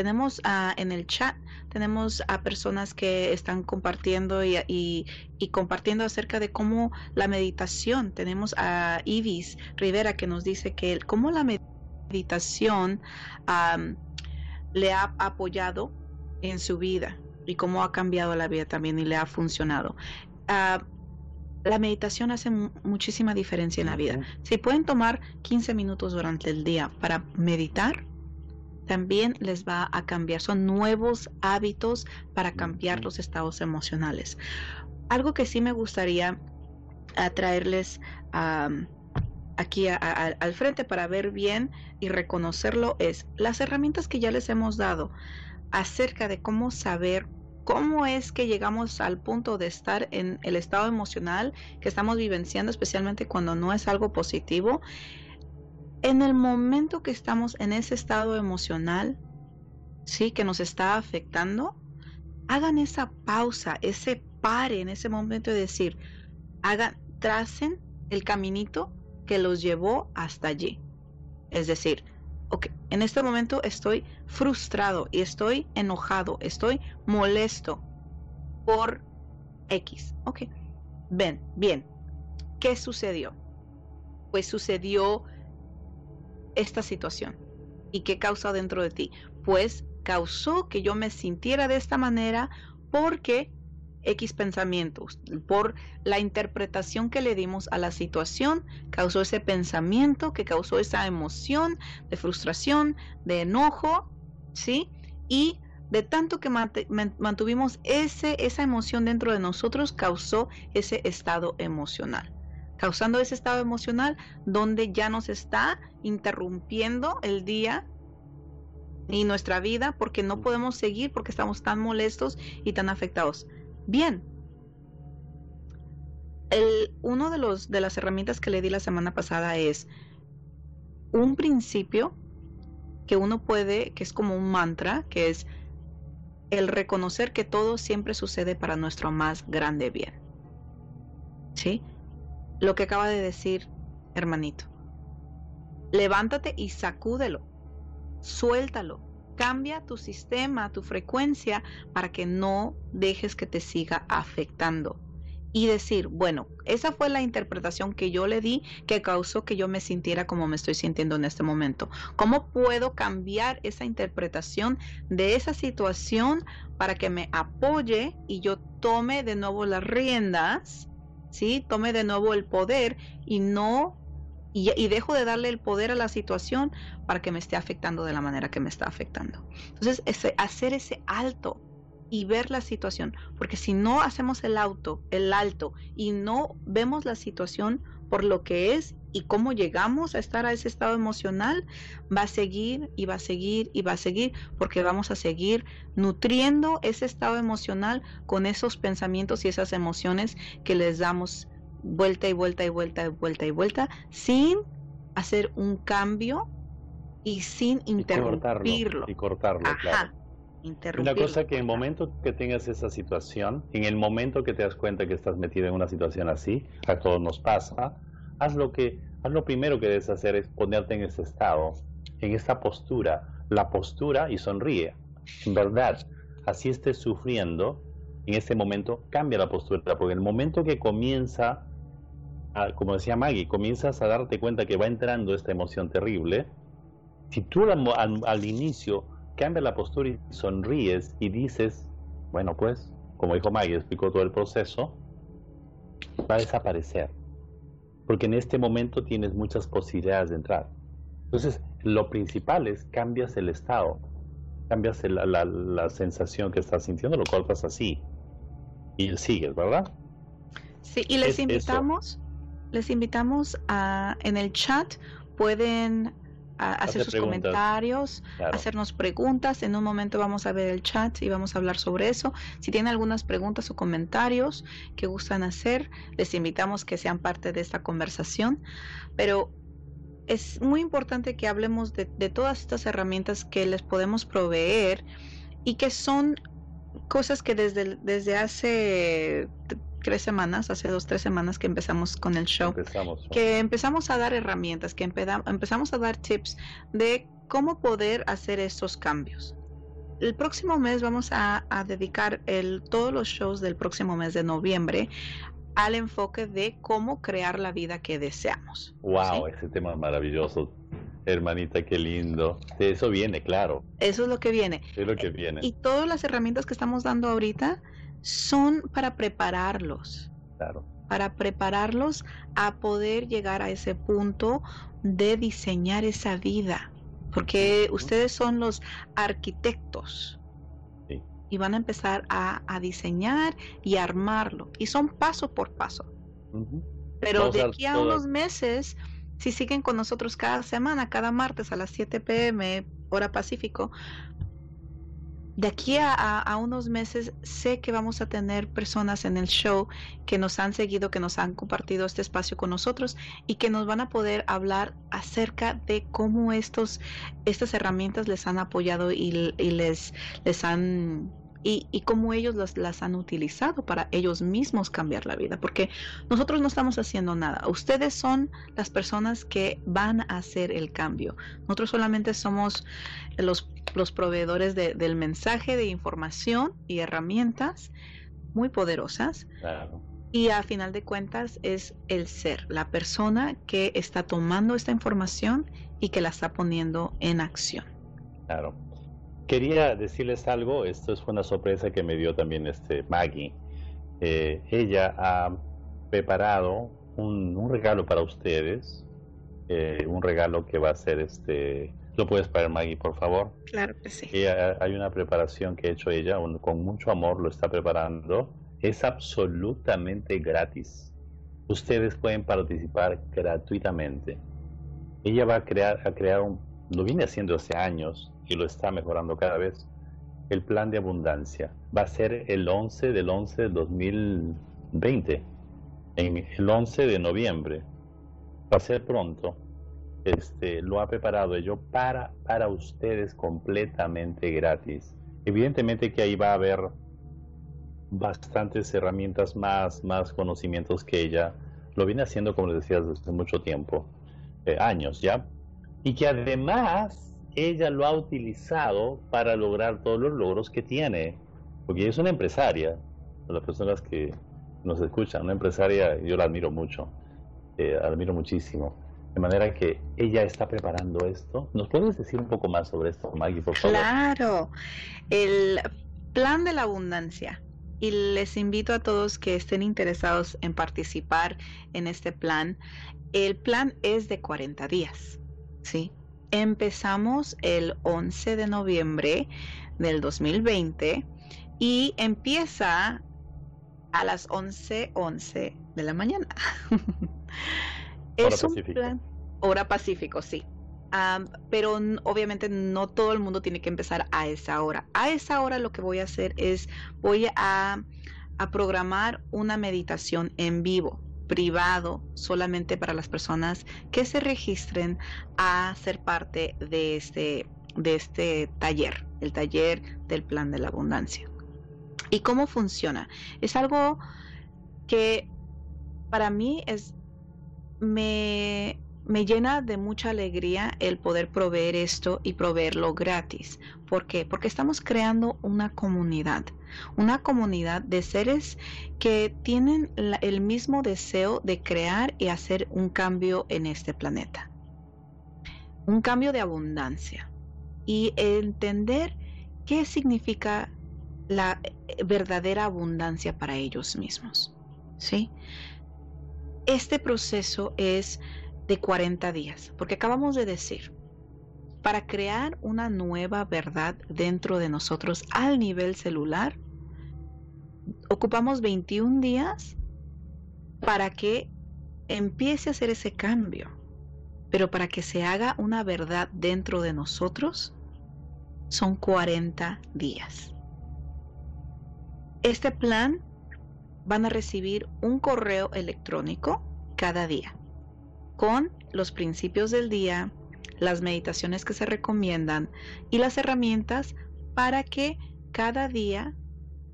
Tenemos ah, en el chat, tenemos a personas que están compartiendo y, compartiendo acerca de cómo la meditación. Tenemos a Ivis Rivera que nos dice que cómo la meditación meditación le ha apoyado en su vida y cómo ha cambiado la vida también y le ha funcionado. Ah, la meditación hace muchísima diferencia en la vida. Si pueden tomar 15 minutos durante el día para meditar, también les va a cambiar. Son nuevos hábitos para cambiar los estados emocionales. Algo que sí me gustaría traerles a aquí al frente para ver bien y reconocerlo es las herramientas que ya les hemos dado acerca de cómo saber cómo es que llegamos al punto de estar en el estado emocional que estamos vivenciando, especialmente cuando no es algo positivo. En el momento que estamos en ese estado emocional, sí, que nos está afectando, hagan esa pausa, ese pare en ese momento de decir, hagan, tracen el caminito que los llevó hasta allí. Es decir, ok, en este momento estoy frustrado y estoy enojado, estoy molesto por X. Ok, ven, bien, ¿qué sucedió? Pues sucedió esta situación. ¿Y qué causa dentro de ti? Pues causó que yo me sintiera de esta manera porque X pensamientos, por la interpretación que le dimos a la situación, causó ese pensamiento que causó esa emoción de frustración, de enojo, ¿sí? Y de tanto que mantuvimos ese, esa emoción dentro de nosotros, causó ese estado emocional. Causando ese estado emocional donde ya nos está interrumpiendo el día y nuestra vida porque no podemos seguir porque estamos tan molestos y tan afectados. Bien. El, uno de los de las herramientas que le di la semana pasada es un principio que uno puede, que es como un mantra, que es el reconocer que todo siempre sucede para nuestro más grande bien. ¿Sí? Lo que acaba de decir, hermanito. Levántate y sacúdelo. Suéltalo cambia tu sistema, tu frecuencia, para que no dejes que te siga afectando. Y decir, bueno, esa fue la interpretación que yo le di que causó que yo me sintiera como me estoy sintiendo en este momento. ¿Cómo puedo cambiar esa interpretación de esa situación para que me apoye y yo tome de nuevo las riendas? ¿Sí? Tome de nuevo el poder y no y, dejo de darle el poder a la situación para que me esté afectando de la manera que me está afectando. Entonces, hacer ese alto y ver la situación, porque si no hacemos el auto, el alto y no vemos la situación por lo que es y cómo llegamos a estar a ese estado emocional, va a seguir y va a seguir y va a seguir, porque vamos a seguir nutriendo ese estado emocional con esos pensamientos y esas emociones que les damos vuelta y vuelta y vuelta y vuelta y vuelta sin hacer un cambio y sin interrumpirlo. Y cortarlo, claro. Una cosa que en el momento que tengas esa situación, en el momento que te das cuenta que estás metido en una situación así, a todos nos pasa, haz lo que, haz lo primero que debes hacer es ponerte en ese estado, en esta postura, la postura y sonríe. En verdad, así estés sufriendo, en este momento cambia la postura, porque el momento que comienza, como decía Maggie, comienzas a darte cuenta que va entrando esta emoción terrible, si tú al, al inicio cambias la postura y sonríes y dices, bueno pues, como dijo Maggie, explicó todo el proceso, va a desaparecer. Porque en este momento tienes muchas posibilidades de entrar. Entonces, lo principal es cambias el estado, cambias la, la, sensación que estás sintiendo, lo cortas así y sigues, ¿verdad? Sí, y les invitamos, les invitamos a en el chat pueden hacer sus comentarios, hacernos preguntas. En un momento vamos a ver el chat y vamos a hablar sobre eso. Si tienen algunas preguntas o comentarios que gustan hacer, les invitamos que sean parte de esta conversación. Pero es muy importante que hablemos de, de todas estas herramientas que les podemos proveer y que son cosas que desde, desde hace tres semanas, hace dos, tres semanas que empezamos con el show, que empezamos a dar herramientas, que empezamos a dar tips de cómo poder hacer estos cambios. El próximo mes vamos a, dedicar el, todos los shows del próximo mes de noviembre al enfoque de cómo crear la vida que deseamos. Wow, ese tema maravilloso. Hermanita, qué lindo. De eso viene, claro. Eso es lo que viene. Es lo que viene. Y todas las herramientas que estamos dando ahorita son para prepararlos. Claro. Para prepararlos a poder llegar a ese punto de diseñar esa vida. Porque ustedes son los arquitectos. Y van a empezar a, diseñar y armarlo. Y son paso por paso. Pero de aquí a unos meses, si siguen con nosotros cada semana, cada martes a las 7 pm, hora Pacífico, de aquí a, unos meses sé que vamos a tener personas en el show que nos han seguido, que nos han compartido este espacio con nosotros y que nos van a poder hablar acerca de cómo estos, estas herramientas les han apoyado y, y les, les han y, y cómo ellos las, han utilizado para ellos mismos cambiar la vida, porque nosotros no estamos haciendo nada, ustedes son las personas que van a hacer el cambio, nosotros solamente somos los, los proveedores del mensaje, de información y herramientas muy poderosas. Y a final de cuentas es el ser, la persona que está tomando esta información y que la está poniendo en acción. Claro. Quería decirles algo, esto es una sorpresa que me dio también este Maggie. Eh, ella ha preparado un, regalo para ustedes, eh, un regalo que va a ser este, ¿lo puedes poner Maggie por favor? Claro que sí. hay una preparación que ha hecho ella, con mucho amor lo está preparando, es absolutamente gratis. Ustedes pueden participar gratuitamente. Ella va a crear, a crear un, lo viene haciendo hace años, y lo está mejorando cada vez, el plan de abundancia. Va a ser el 11 del 11 del 2020, el 11 de noviembre. Va a ser pronto. Este, lo ha preparado yo para, para ustedes completamente gratis. Evidentemente que ahí va a haber bastantes herramientas más, más conocimientos que ella lo viene haciendo, como les decía, desde mucho tiempo, eh, años ya, y que además ella lo ha utilizado para lograr todos los logros que tiene, porque es una empresaria, las personas que nos escuchan, una empresaria, yo la admiro mucho, eh, admiro muchísimo. De manera que ella está preparando esto. ¿Nos puedes decir un poco más sobre esto, Maggie, por favor? Claro, el plan de la abundancia. Y les invito a todos que estén interesados en participar en este plan. El plan es de 40 días, ¿sí? Empezamos el 11 de noviembre del 2020 y empieza a las 11:11 11 de la mañana. [laughs] es un plan hora pacífico, sí. pero obviamente no todo el mundo tiene que empezar a esa hora. A esa hora lo que voy a hacer es voy a, a programar una meditación en vivo privado solamente para las personas que se registren a ser parte de este, de este taller, el taller del plan de la abundancia. ¿Y cómo funciona? Es algo que para mí es me, me llena de mucha alegría el poder proveer esto y proveerlo gratis. ¿Por qué? Porque estamos creando una comunidad, una comunidad de seres que tienen el mismo deseo de crear y hacer un cambio en este planeta. Un cambio de abundancia y entender qué significa la verdadera abundancia para ellos mismos. ¿Sí? Este proceso es de 40 días, porque acabamos de decir, para crear una nueva verdad dentro de nosotros al nivel celular, ocupamos 21 días para que empiece a hacer ese cambio. Pero para que se haga una verdad dentro de nosotros, son 40 días. Este plan van a recibir un correo electrónico cada día con los principios del día, las meditaciones que se recomiendan y las herramientas para que cada día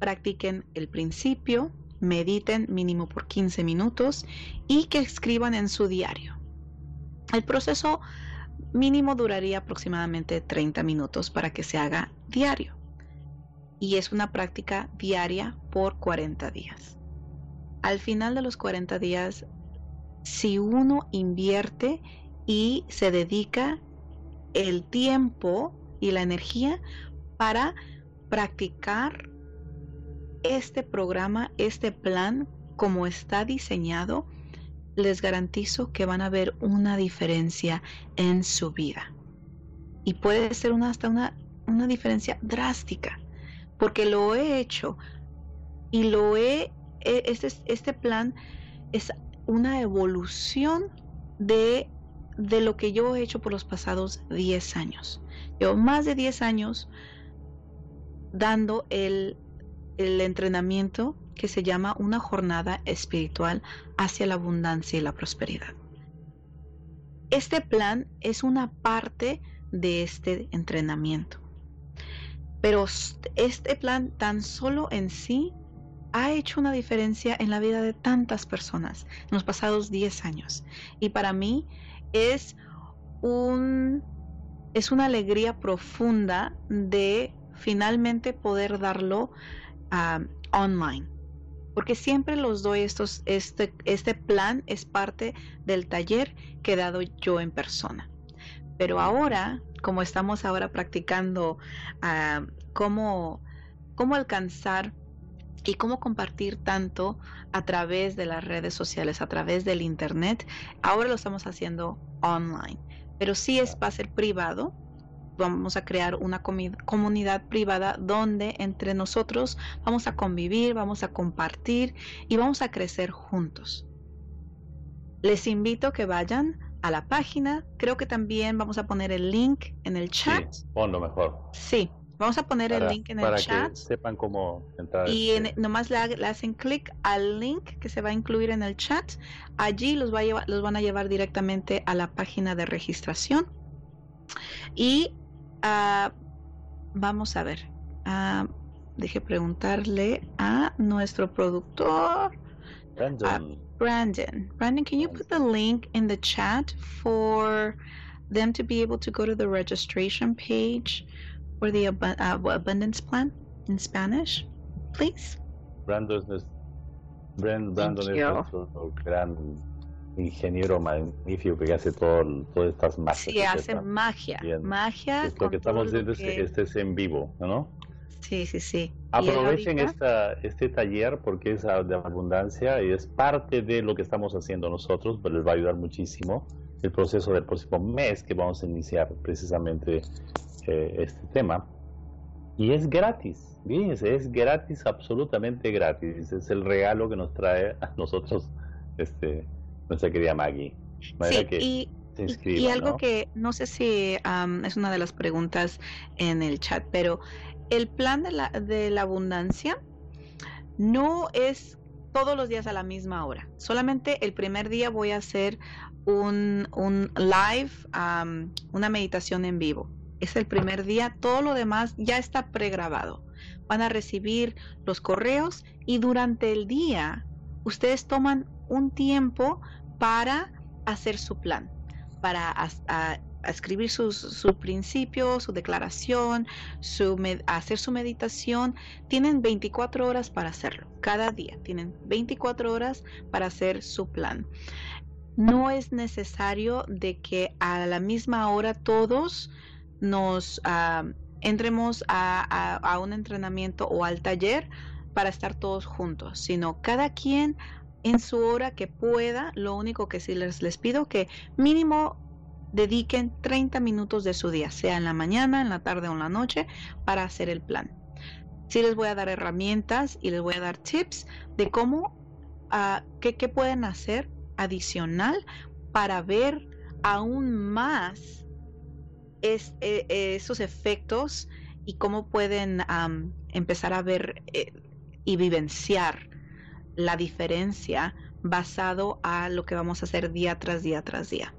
practiquen el principio, mediten mínimo por 15 minutos y que escriban en su diario. El proceso mínimo duraría aproximadamente 30 minutos para que se haga diario y es una práctica diaria por 40 días. Al final de los 40 días si uno invierte y se dedica el tiempo y la energía para practicar este programa, este plan como está diseñado, les garantizo que van a ver una diferencia en su vida. Y puede ser una, hasta una, una diferencia drástica, porque lo he hecho y lo he, e, este, este plan es una evolución de, de lo que yo he hecho por los pasados 10 años. Llevo más de 10 años dando el, el entrenamiento que se llama una jornada espiritual hacia la abundancia y la prosperidad. Este plan es una parte de este entrenamiento. Pero este plan tan solo en sí ha hecho una diferencia en la vida de tantas personas en los pasados 10 años. Y para mí es un es una alegría profunda de finalmente poder darlo online. Porque siempre los doy estos, este, este plan es parte del taller que he dado yo en persona. Pero ahora, como estamos ahora practicando cómo, cómo alcanzar y cómo compartir tanto a través de las redes sociales, a través del internet. Ahora lo estamos haciendo online, pero sí es va a ser privado. Vamos a crear una comunidad privada donde entre nosotros vamos a convivir, vamos a compartir y vamos a crecer juntos. Les invito a que vayan a la página. Creo que también vamos a poner el link en el chat. Sí, ponlo mejor. Sí, Vamos a poner el link en el chat. Para que sepan cómo entrar. Y este nomás le, hacen clic al link que se va a incluir en el chat. Allí los, va a llevar, los van a llevar directamente a la página de registración. Y uh, vamos a ver. Uh, deje preguntarle a nuestro productor. Brandon. Brandon. Brandon, can you put the link in the chat for them to be able to go to the registration page? For the ab uh, abundance plan in Spanish, please? Brandon es, Brandon es nuestro gran ingeniero magnífico que hace todo, todas estas magias. Sí, hace magia. Magia. lo que estamos es que... este es en vivo, ¿no? Sí, sí, sí. Aprovechen esta, este taller porque es de abundancia y es parte de lo que estamos haciendo nosotros, pero les va a ayudar muchísimo el proceso del próximo mes que vamos a iniciar precisamente este tema. Y es gratis, fíjense, es gratis, absolutamente gratis. Es el regalo que nos trae a nosotros este, nuestra querida Maggie. y, y, algo que no sé si es una de las preguntas en el chat, pero el plan de la, de la abundancia no es todos los días a la misma hora. Solamente el primer día voy a hacer un, un live, una meditación en vivo es el primer día, todo lo demás ya está pregrabado. Van a recibir los correos y durante el día ustedes toman un tiempo para hacer su plan, para escribir su principios, su declaración, su hacer su meditación. Tienen 24 horas para hacerlo, cada día. Tienen 24 horas para hacer su plan. No es necesario de que a la misma hora todos nos ah, entremos a, un entrenamiento o al taller para estar todos juntos, sino cada quien en su hora que pueda. Lo único que sí les, les pido que mínimo dediquen 30 minutos de su día, sea en la mañana, en la tarde o en la noche, para hacer el plan. Sí les voy a dar herramientas y les voy a dar tips de cómo, uh, qué, pueden hacer adicional para ver aún más es, e, esos efectos y cómo pueden empezar a ver eh, y vivenciar la diferencia basado a lo que vamos a hacer día tras día tras día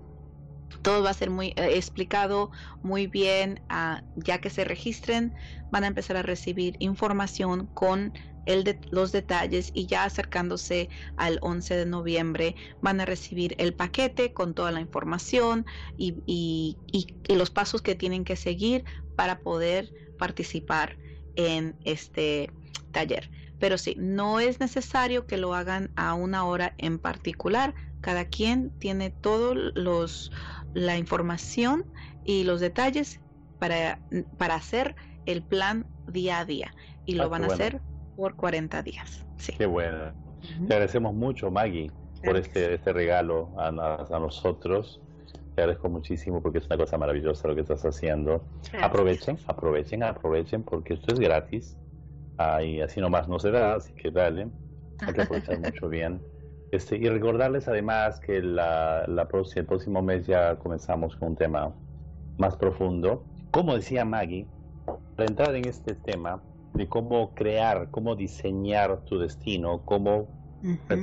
todo va a ser muy eh, explicado muy bien. Ah, ya que se registren, van a empezar a recibir información con el de, los detalles y ya acercándose al 11 de noviembre van a recibir el paquete con toda la información y, y, y los pasos que tienen que seguir para poder participar en este taller. Pero sí, no es necesario que lo hagan a una hora en particular. Cada quien tiene todos los la información y los detalles para, para hacer el plan día a día. Y lo ah, van a hacer por 40 días. Sí. Qué bueno. Te agradecemos mucho, Maggie, por este, este regalo a, a, nosotros. Te agradezco muchísimo porque es una cosa maravillosa lo que estás haciendo. Aprovechen, aprovechen, aprovechen porque esto es gratis. Ah, y así nomás no se da, así que dale. Hay que aprovechar [laughs] mucho bien. Este, y recordarles además que la, la, el próximo mes ya comenzamos con un tema más profundo. Como decía Maggie, para entrar en este tema de cómo crear, cómo diseñar tu destino, cómo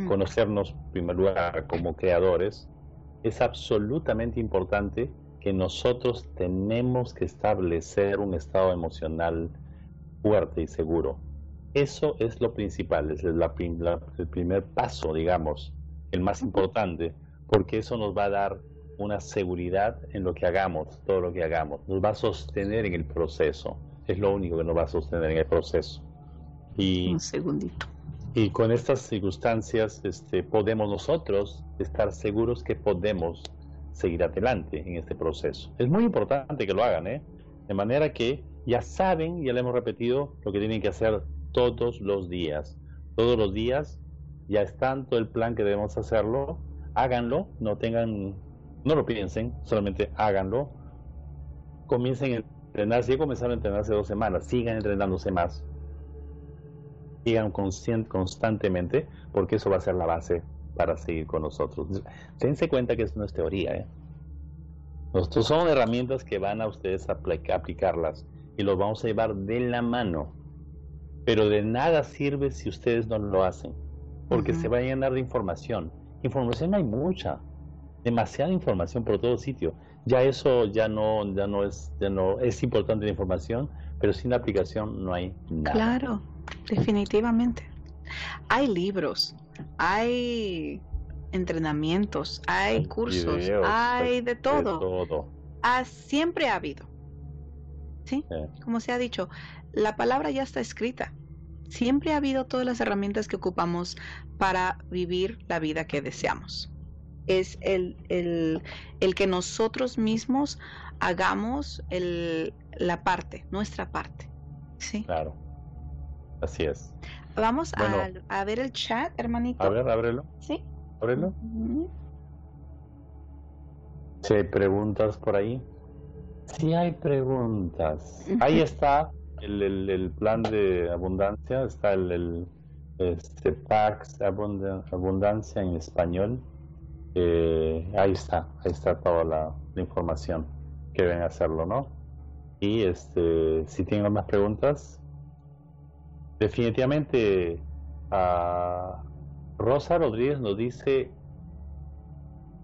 conocernos en primer lugar como creadores, es absolutamente importante que nosotros tenemos que establecer un estado emocional fuerte y seguro. Eso es lo principal, es el primer paso, digamos, el más importante, porque eso nos va a dar una seguridad en lo que hagamos, todo lo que hagamos. Nos va a sostener en el proceso. Es lo único que nos va a sostener en el proceso. Y, Un segundito. Y con estas circunstancias este, podemos nosotros estar seguros que podemos seguir adelante en este proceso. Es muy importante que lo hagan, ¿eh? De manera que ya saben, ya le hemos repetido, lo que tienen que hacer todos los días. Todos los días ya es tanto el plan que debemos hacerlo. Háganlo, no tengan, no lo piensen, solamente háganlo. Comiencen a entrenar. Si comenzaron a entrenar hace dos semanas, sigan entrenándose más. Sigan constantemente, porque eso va a ser la base para seguir con nosotros. Dense cuenta que eso no es teoría. ¿eh? Nosotros son herramientas que van a ustedes a aplicarlas y los vamos a llevar de la mano pero de nada sirve si ustedes no lo hacen, porque se va a llenar de información. Información hay mucha, demasiada información por todo sitio. Ya eso ya no, ya no es, ya no es importante la información, pero sin aplicación no hay nada. Claro, definitivamente. Hay libros, hay entrenamientos, hay cursos, hay de todo. todo. Ah, siempre ha habido. ¿Sí? Como se ha dicho, la palabra ya está escrita. Siempre ha habido todas las herramientas que ocupamos para vivir la vida que deseamos. Es el, el, que nosotros mismos hagamos el, la parte, nuestra parte. ¿sí? Claro. Así es. Vamos a, ver el chat, hermanito. A ver, ábrelo. Sí. Ábrelo. Si hay preguntas por ahí. Sí hay preguntas. Ahí está el, el, plan de abundancia, está el, el este, Pax Abundancia en español. Eh, ahí está, ahí está toda la, información que deben hacerlo, ¿no? Y este, si tienen más preguntas, definitivamente a Rosa Rodríguez nos dice,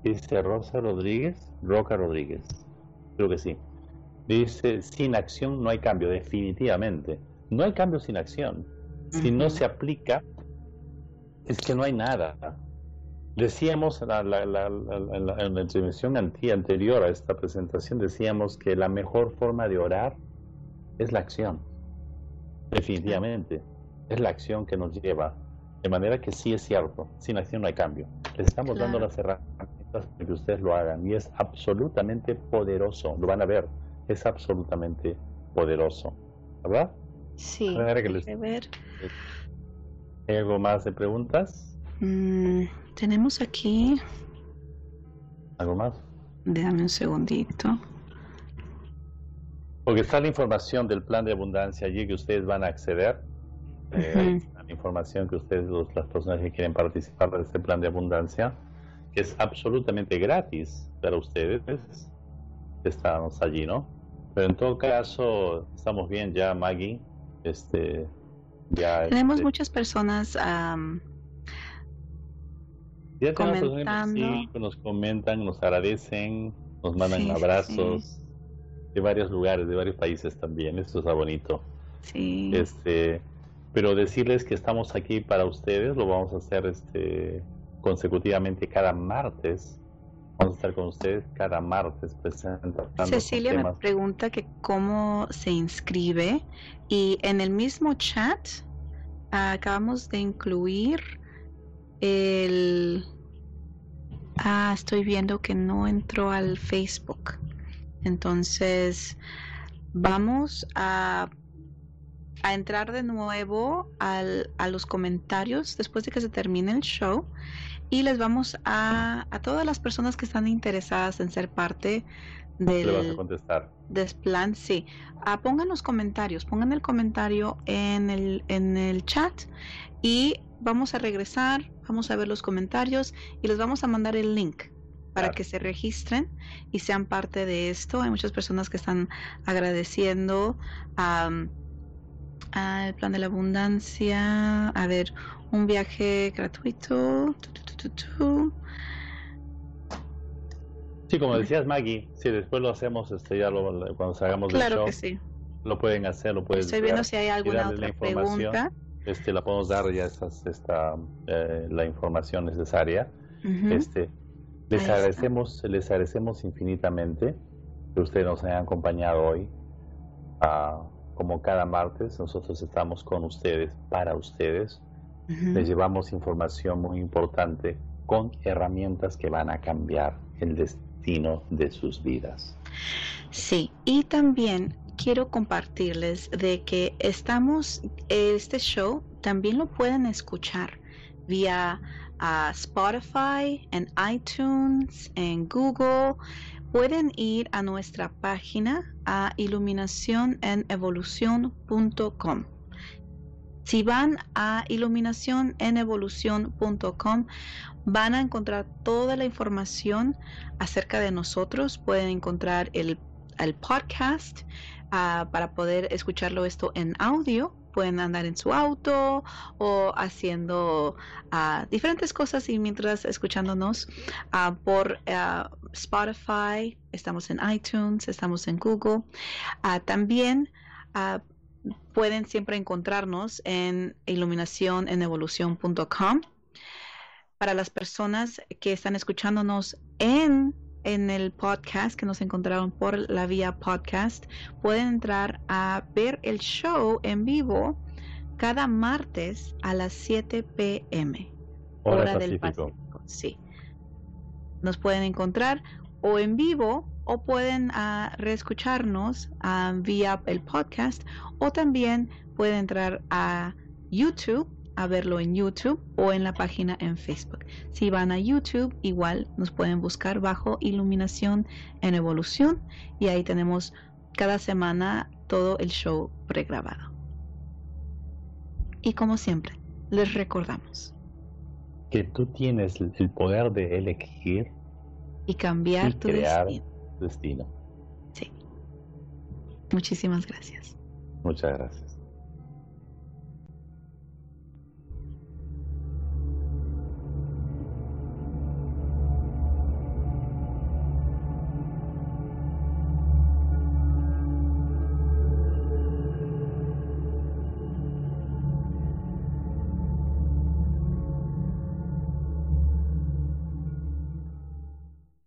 dice Rosa Rodríguez, Roca Rodríguez, creo que sí. Dice, sin acción no hay cambio, definitivamente. No hay cambio sin acción. Si no se aplica, es que no hay nada. Decíamos en la, la, la, en la intervención anterior a esta presentación, decíamos que la mejor forma de orar es la acción. Definitivamente, es la acción que nos lleva. De manera que sí es cierto, sin acción no hay cambio. Les estamos dando las herramientas para que ustedes lo hagan y es absolutamente poderoso. Lo van a ver, es absolutamente poderoso. ¿Verdad? Sí. ver. ¿Hay algo más de preguntas? Mm, tenemos aquí. ¿Algo más? Déjame un segundito. Porque está la información del plan de abundancia allí que ustedes van a acceder. Eh, la información que ustedes, las personas que quieren participar de este plan de abundancia, que es absolutamente gratis para ustedes. Estamos allí, ¿no? Pero en todo caso, estamos bien ya, Maggie. Este, ya Tenemos este, muchas personas comentando. nos comentan, nos agradecen, nos mandan abrazos de varios lugares, de varios países también. Esto está bonito. Sí. Este, pero decirles que estamos aquí para ustedes, lo vamos a hacer este consecutivamente cada martes. Vamos a estar con ustedes cada martes presentando. Cecilia me pregunta que cómo se inscribe y en el mismo chat acabamos de incluir el... Ah, estoy viendo que no entró al Facebook. Entonces, vamos a, a entrar de nuevo al, a los comentarios después de que se termine el show y les vamos a, a todas las personas que están interesadas en ser parte del, del plan, sí. Ah, pongan los comentarios, pongan el comentario en el, en el chat y vamos a regresar, vamos a ver los comentarios y les vamos a mandar el link para que se registren y sean parte de esto. Hay muchas personas que están agradeciendo al plan de la abundancia. A ver, un viaje gratuito. Sí, como decías Maggie, si después lo hacemos, este, ya lo, cuando salgamos del show, que sí. lo pueden hacer, lo pueden Estoy viendo si hay alguna otra pregunta. Este, la podemos dar ya esta, eh, la información necesaria. Este, les agradecemos, les agradecemos infinitamente que ustedes nos hayan acompañado hoy. Ah, como cada martes, nosotros estamos con ustedes, para ustedes. Les llevamos información muy importante con herramientas que van a cambiar el destino de sus vidas. Sí, y también quiero compartirles de que estamos, este show también lo pueden escuchar vía a Spotify, en iTunes, en Google. Pueden ir a nuestra página a iluminacionenevolución.com. Si van a iluminacionenevolución.com van a encontrar toda la información acerca de nosotros. Pueden encontrar el, el podcast uh, para poder escucharlo esto en audio pueden andar en su auto o haciendo uh, diferentes cosas y mientras escuchándonos uh, por Spotify, estamos en iTunes, estamos en Google. también pueden siempre encontrarnos en iluminacionenevolución.com. Para las personas que están escuchándonos en en el podcast que nos encontraron por la vía podcast, pueden entrar a ver el show en vivo cada martes a las 7 pm. Hora, del Pacífico. Sí. Nos pueden encontrar o en vivo o pueden uh, reescucharnos uh, vía el podcast o también pueden entrar a YouTube a verlo en YouTube o en la página en Facebook. Si van a YouTube, igual nos pueden buscar bajo Iluminación en Evolución y ahí tenemos cada semana todo el show pregrabado. Y como siempre, les recordamos que tú tienes el poder de elegir y cambiar tu destino. destino. Sí. Muchísimas gracias. Muchas gracias.